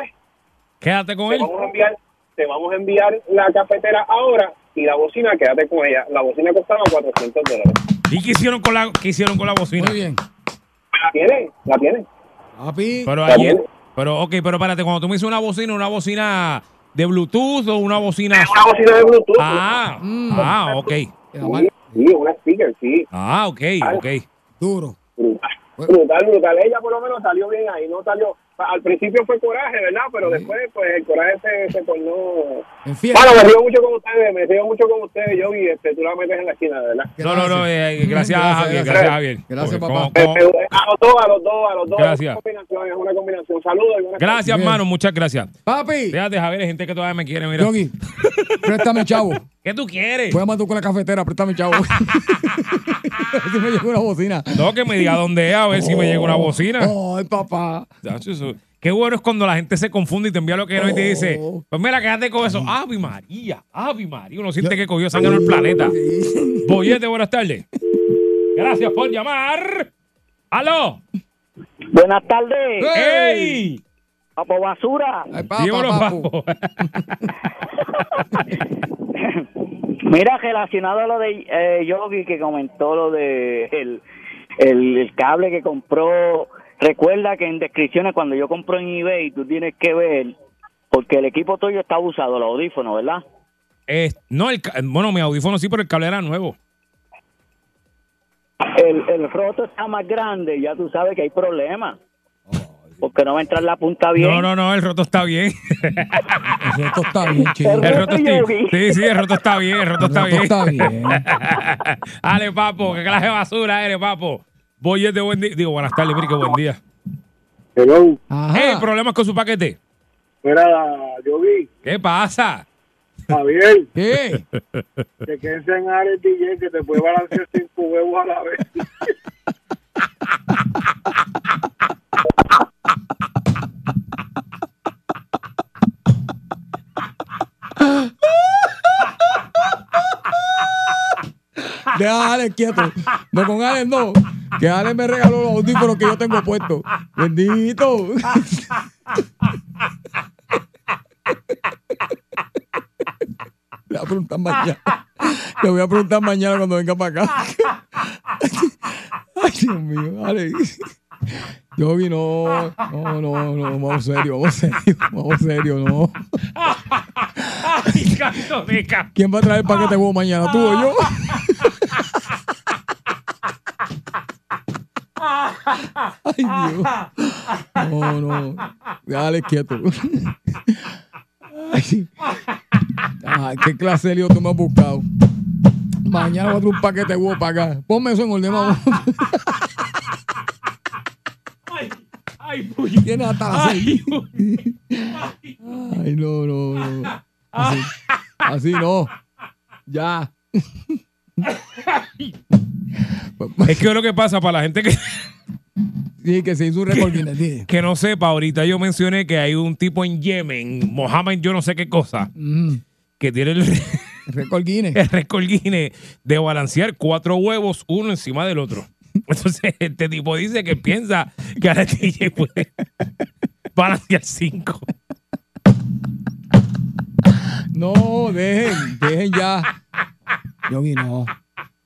Quédate con Te él. vamos a enviar, te vamos a enviar la cafetera ahora y la bocina, quédate con ella. La bocina costaba 400 dólares. ¿Y qué hicieron con la, qué hicieron con la bocina? Muy bien. ¿La tiene? ¿La tiene? Papi. Pero ayer, bien. pero ok, pero espérate, cuando tú me dices una bocina, una bocina de Bluetooth o una bocina. Una bocina de Bluetooth. Ah, Mm. ah, ok. Sí, sí, una speaker, sí. Ah, ok, ok. Duro. Brutal, brutal, brutal. Ella por lo menos salió bien ahí, no salió. Al principio fue coraje, ¿verdad? Pero después, pues el coraje se, se tornó. En. Bueno, me río mucho con ustedes, me río mucho con ustedes, yo y este, tú la metes en la esquina, ¿verdad? No, no, no, eh, gracias, Gracias, Javier, gracias. Javier. Gracias, papá. Eh, eh, A los dos, a los dos, a los dos. Gracias. Es una combinación, es una combinación. Saludos Gracias, hermano, muchas gracias. Papi. Fíjate, Javier, hay gente que todavía me quiere, mira. Yogi. Préstame, chavo. ¿Qué tú quieres? Voy a mandar con la cafetera. Préstame, chavo. si me llegó una bocina. No, que me diga dónde es, a ver si me llega una bocina. Ay, papá. Chacho, eso- Qué bueno es cuando la gente se confunde y te envía lo que no y te dice, Oh. pues mira, quédate con eso. Ave María, Ave María. Uno siente que cogió sangre en el planeta. Boyete, buenas tardes. Gracias por llamar. ¡Aló! Buenas tardes, ¡Ey! Papo Basura. Ay, papá, papo. Mira, relacionado a lo de eh, Yogi que comentó lo de el, el, el cable que compró, recuerda que en descripciones cuando yo compro en eBay tú tienes que ver, porque el equipo tuyo está usado, los audífonos, ¿verdad? Eh, no, el, bueno, mi audífono sí, pero el cable era nuevo. El, el roto está más grande, ya tú sabes que hay problemas. Porque no va a entrar la punta bien. No, no, no, el roto está bien. Eso esto está bien, chido. El roto está Yogi. Sí, sí, el roto está bien, el roto está El roto bien. está bien. Dale, papo, qué clase de basura eres, papo. Boyete, buen día. Digo, buenas tardes, mire, qué buen día. Hello, Ajá. Hey, problemas con su paquete. mira, yo vi, ¿Qué pasa? Javier, ¿Qué? que que enseñar el DJ que te puede balancear cinco huevos a la vez. Deja a Alex quieto. No con Alex no. Que Alex me regaló los audífonos que yo tengo puestos. Bendito. Le voy a preguntar mañana. Le voy a preguntar mañana cuando venga para acá. Ay, Dios mío, Alex. Yogi, no, no, no, no, vamos serio, vamos serio, vamos serio, no. Ay, canto ¿Quién va a traer el paquete de huevo mañana, tú o yo? Ay, Dios. No, no. Dale quieto. Ay. Ay, qué clase de lío tú me has buscado. Mañana voy a traer un paquete de huevo para acá. Ponme eso en orden, vamos. Ay, ay, Tienes hasta las ay, seis. Ay, no, no, no. Así, así no. Ya. Es que lo que pasa para la gente que, Sí, que se hizo un récord que no sepa, ahorita yo mencioné que hay un tipo en Yemen, Mohammed, yo no sé qué cosa, Mm, que tiene el, récord Guinness. el récord Guinness de balancear cuatro huevos uno encima del otro. Entonces, este tipo dice que piensa que ahora el DJ puede balancear cinco. No, dejen, dejen ya. Yogi, no.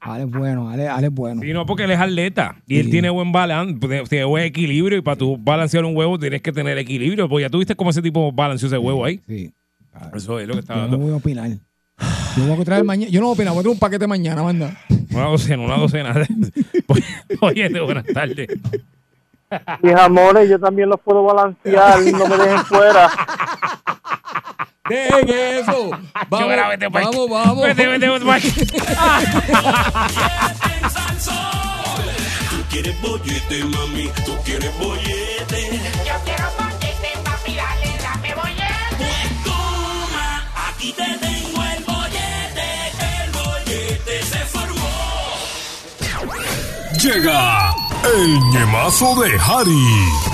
Ale es bueno, Ale, Ale es bueno. Y no porque él es atleta y él Sí. tiene buen balance, tiene buen equilibrio y para tú balancear un huevo tienes que tener equilibrio. Pues ya tuviste cómo ese tipo balanceó ese huevo ahí. Sí. Eso es lo que está Yo no voy a opinar. Yo voy a traer mañana. Yo no voy a opinar, voy a traer un paquete mañana, manda. Una docena, una docena. Oye, buenas tardes. Mis amores, yo también los puedo balancear, no me dejen fuera. Dejen eso. Vamos, Chora, vete vamos, vamos. Vete, vete, vete. Tú quieres bollete, mami, tú quieres bollete. Yo quiero bollete, papi, dale, dame bollete. Pues toma, aquí te tengo el bollete. El bollete se formó. Llega el ñemazo de Harry.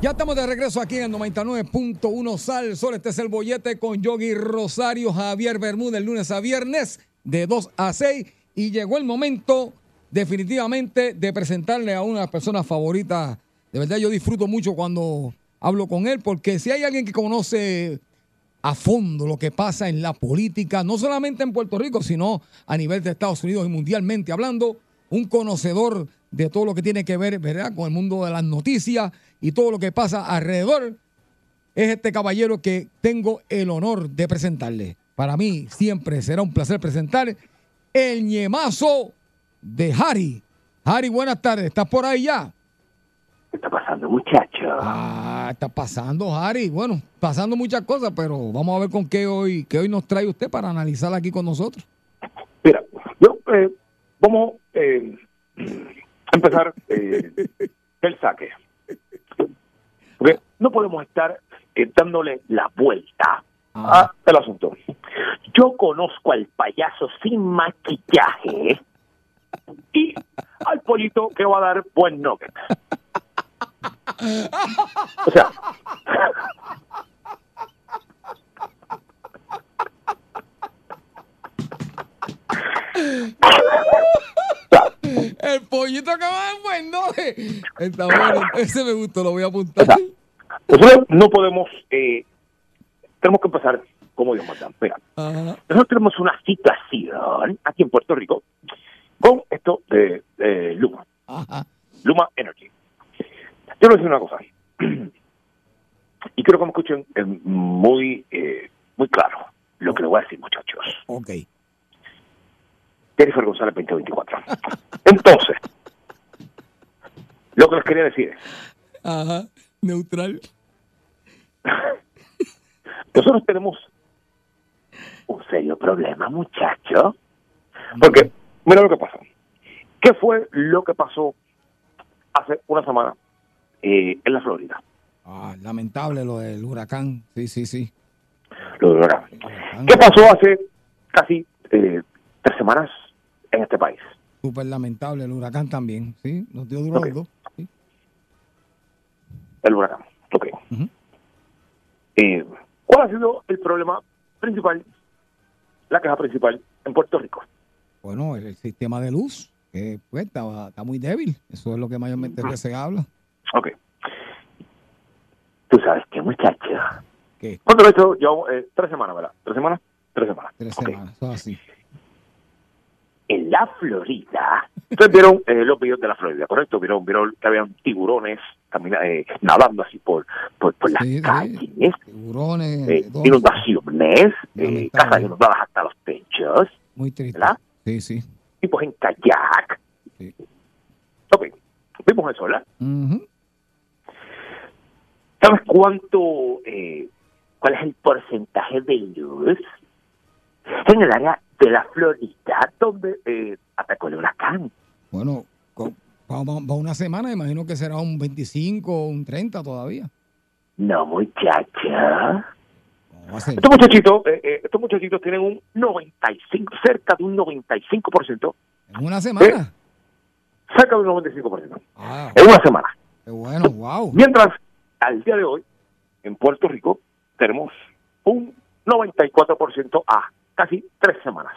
Ya estamos de regreso aquí en el 99.1 Sal Sol. Este es el bollete con Yogi Rosario, Javier Bermúdez, lunes a viernes, de 2 a 6. Y llegó el momento, definitivamente, de presentarle a una persona favorita. De verdad, yo disfruto mucho cuando hablo con él, porque si hay alguien que conoce a fondo lo que pasa en la política, no solamente en Puerto Rico, sino a nivel de Estados Unidos y mundialmente hablando, un conocedor de todo lo que tiene que ver, ¿verdad?, con el mundo de las noticias y todo lo que pasa alrededor, es este caballero que tengo el honor de presentarle. Para mí siempre será un placer presentar el ñemazo de Harry. Harry, buenas tardes. ¿Estás por ahí ya? ¿Qué está pasando, muchacho? Ah, está pasando, Harry. Bueno, pasando muchas cosas, pero vamos a ver con qué hoy, qué hoy nos trae usted para analizar aquí con nosotros. Mira, yo, eh, vamos eh, empezar eh, el saque. Porque no podemos estar eh, dándole la vuelta Ah. al asunto. Yo conozco al payaso sin maquillaje y al pollito que va a dar buen nugget. O sea, El pollito que va en buen. Está bueno. Ese me gustó, lo voy a apuntar. nosotros no podemos, eh, tenemos que empezar como Dios manda. Mira, Ajá. nosotros tenemos una situación aquí en Puerto Rico con esto de, de Luma, Ajá. Luma Energy. Yo les voy a decir una cosa, y quiero que me escuchen muy, eh, muy claro lo que les voy a decir, muchachos. Ok. Jennifer González 2024. Entonces, lo que les quería decir es, Ajá. Neutral. nosotros tenemos un serio problema, muchacho. Porque, mira lo que pasa. ¿Qué fue lo que pasó hace una semana eh, en la Florida? Ah, lamentable lo del huracán. Sí, sí, sí. Lo de ahora. Huracán. ¿Qué pasó hace casi eh, tres semanas en este país? Súper lamentable el huracán también. Sí, nos dio duro los dos. Sí. El huracán. Ok. Ujú. Eh, ¿Cuál ha sido el problema principal, la queja principal en Puerto Rico? Bueno, el, el sistema de luz, que pues, está, está muy débil. Eso es lo que mayormente se habla. Ok. Tú sabes qué, muchacho. ¿Qué? ¿Cuánto lo he hecho? Yo, eh, tres semanas, ¿verdad? ¿Tres semanas? Tres semanas. Tres Ok. semanas. Eso es así. En la Florida. Ustedes vieron eh, los videos de la Florida, ¿correcto? Vieron, vieron que habían tiburones camina- eh, nadando así por, por, por las Sí, sí. calles. Tiburones. eh, inundaciones, eh, casas inundadas hasta los techos, Muy triste. ¿verdad? Sí, sí. tipos en kayak. Sí. Ok, vimos eso, ¿verdad? ¿Sabes cuánto, eh, cuál es el porcentaje de luz en el área de la Florida donde eh, atacó el huracán? Bueno, va, va- una semana, imagino que será un 25 o un 30 todavía. No, muchacha. Estos muchachitos, eh, eh, estos muchachitos tienen un 95, cerca de un 95%, En una semana. cerca de un 95%, Ah, en una semana. qué bueno, wow. Mientras, al día de hoy, en Puerto Rico, tenemos un 94% a casi tres semanas.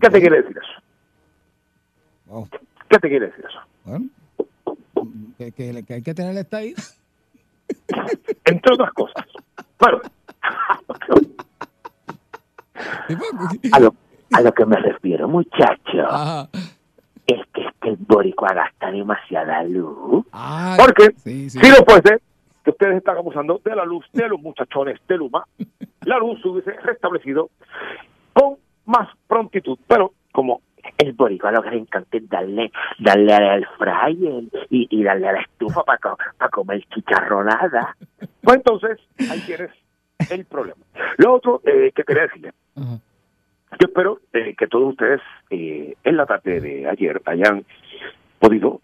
¿Qué te quiere decir eso? Wow. ¿Qué te quiere decir eso? Bueno, que, que- que hay que tener esta ahí. Entre otras cosas. Bueno, a lo, a lo que me refiero, muchacho, Ajá. es que es que el boricua gasta demasiada luz. Ah, Porque sí, sí. si no fuese que ustedes están abusando de la luz de los muchachones de Luma, la luz se hubiese restablecido con más prontitud. Pero como el boricua lo que le encanta es darle, darle al fryer y, y darle a la estufa para comer chicharronada. Pues entonces, ahí tienes el problema. Lo otro eh, que quería decirle, yo espero eh, que todos ustedes eh, en la tarde de ayer hayan podido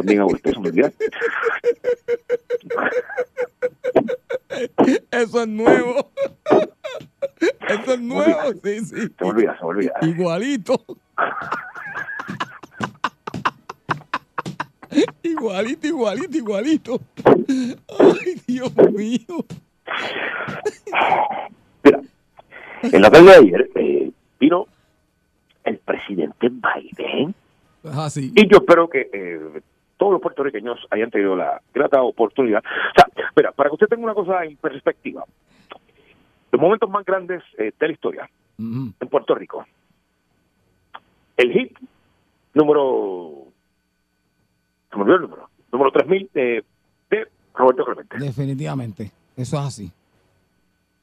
también hago se me olvida. Eso es nuevo. Eso es nuevo, sí, sí. Se me olvida, se me olvida. Igualito. Igualito, igualito, igualito. Ay, Dios mío. En la tarde de ayer eh, vino el presidente Biden Ah, sí. y yo espero que eh, todos los puertorriqueños hayan tenido la grata oportunidad. O sea, mira, para que usted tenga una cosa en perspectiva, los momentos más grandes eh, de la historia en Puerto Rico, el hit número, se me olvidó el número, número 3000 de, de Roberto Clemente. Definitivamente. Eso es así.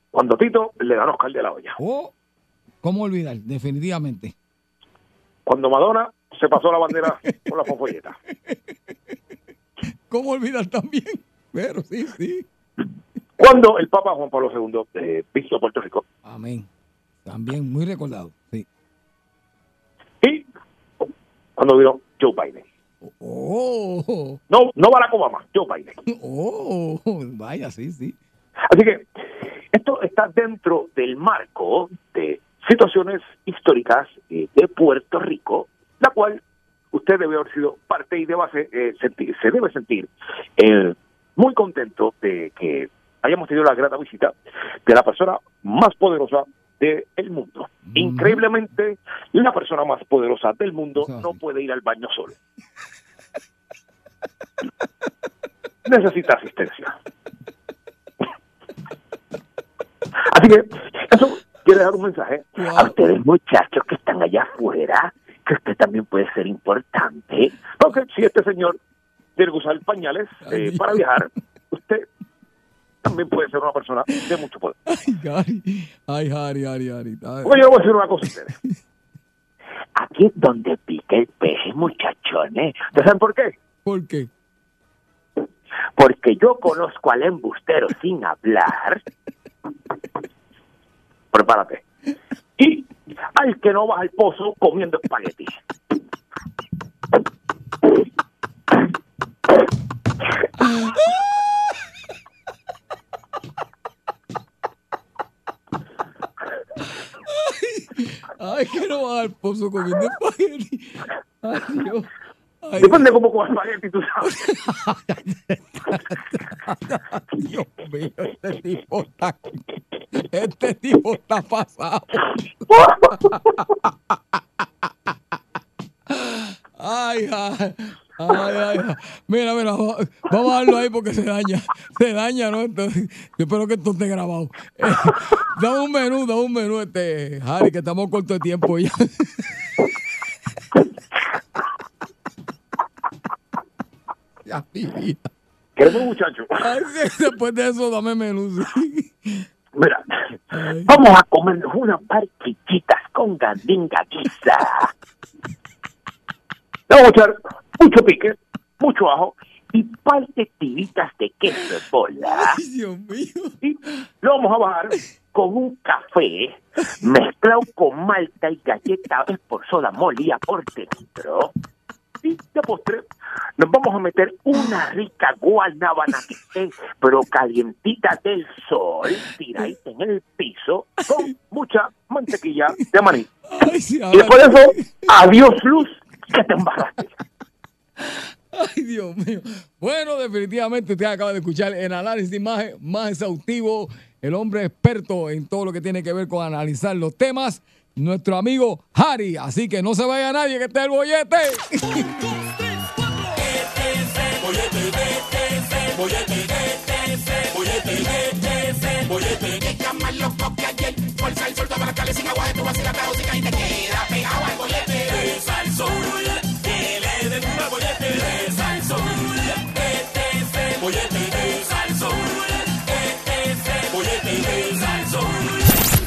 Cuando Tito le dan Oscar de la olla. Oh, ¿cómo olvidar? Definitivamente. Cuando Madonna se pasó la bandera con la fonfolleta. ¿Cómo olvidar también? Pero sí, sí. Cuando el Papa Juan Pablo II eh, visitó Puerto Rico. Amén. También muy recordado. Sí. Y cuando vino Joe Biden. Oh, No, no Barack Obama, Joe Biden. oh, vaya, sí, sí. Así que esto está dentro del marco de situaciones históricas eh, de Puerto Rico, la cual usted debe haber sido parte y debe eh, sentir, se debe sentir eh, muy contento de que hayamos tenido la grata visita de la persona más poderosa del mundo. Increíblemente, la persona más poderosa del mundo no puede ir al baño solo. Necesita asistencia. Así que eso quiere dar un mensaje A ustedes, muchachos que están allá afuera, que usted también puede ser importante. Porque si este señor tiene que usar pañales eh, para viajar, usted también puede ser una persona de mucho poder. Ay, Gary. Ay. Oye, yo voy a decir una cosa a ustedes. Aquí es donde pica el peje, muchachones. ¿Ustedes saben por qué? ¿Por qué? Porque yo conozco al embustero sin hablar. Prepárate. Y al que no vas al pozo comiendo espagueti. Ay, que no va al pozo comiendo espagueti. Ay, Dios. Ay, Depende cómo comas espagueti, tú sabes. Dios mío, este tipo está. Este tipo está pasado. Ay, ay, ay, ay. Mira, mira, va- vamos a darlo ahí porque se daña. Se daña, ¿no? Entonces, yo espero que esto esté grabado. Eh, dame un menú, dame un menú, este, Harry, que estamos corto de tiempo ya. ya, mi vida. Queremos muchacho. Ay, sí, después de eso, dame menú. sí. Mira, vamos a comernos unas barquichitas con gandinga. Le vamos a echar mucho pique, mucho ajo y par de tiritas de queso de bola. Ay, Dios mío. y lo vamos a bajar Con un café mezclado con malta y galleta por soda molida por dentro. Y de postre nos vamos a meter Una rica guanábana que esté, pero calientita del sol, tiradita en el piso. con mucha mantequilla de maní. Ay, sí, Y después de eso, adiós luz, que te embarraste. Ay, Dios mío. Bueno, definitivamente usted acaba de escuchar el análisis más, más exhaustivo, el hombre experto en todo lo que tiene que ver con analizar los temas, nuestro amigo Harry. Así que no se vaya nadie, que esté el bollete. Fuerza el sol, toma la cale sin agua, tú vas a la música y te queda pegado al bollete. De Salsoul, que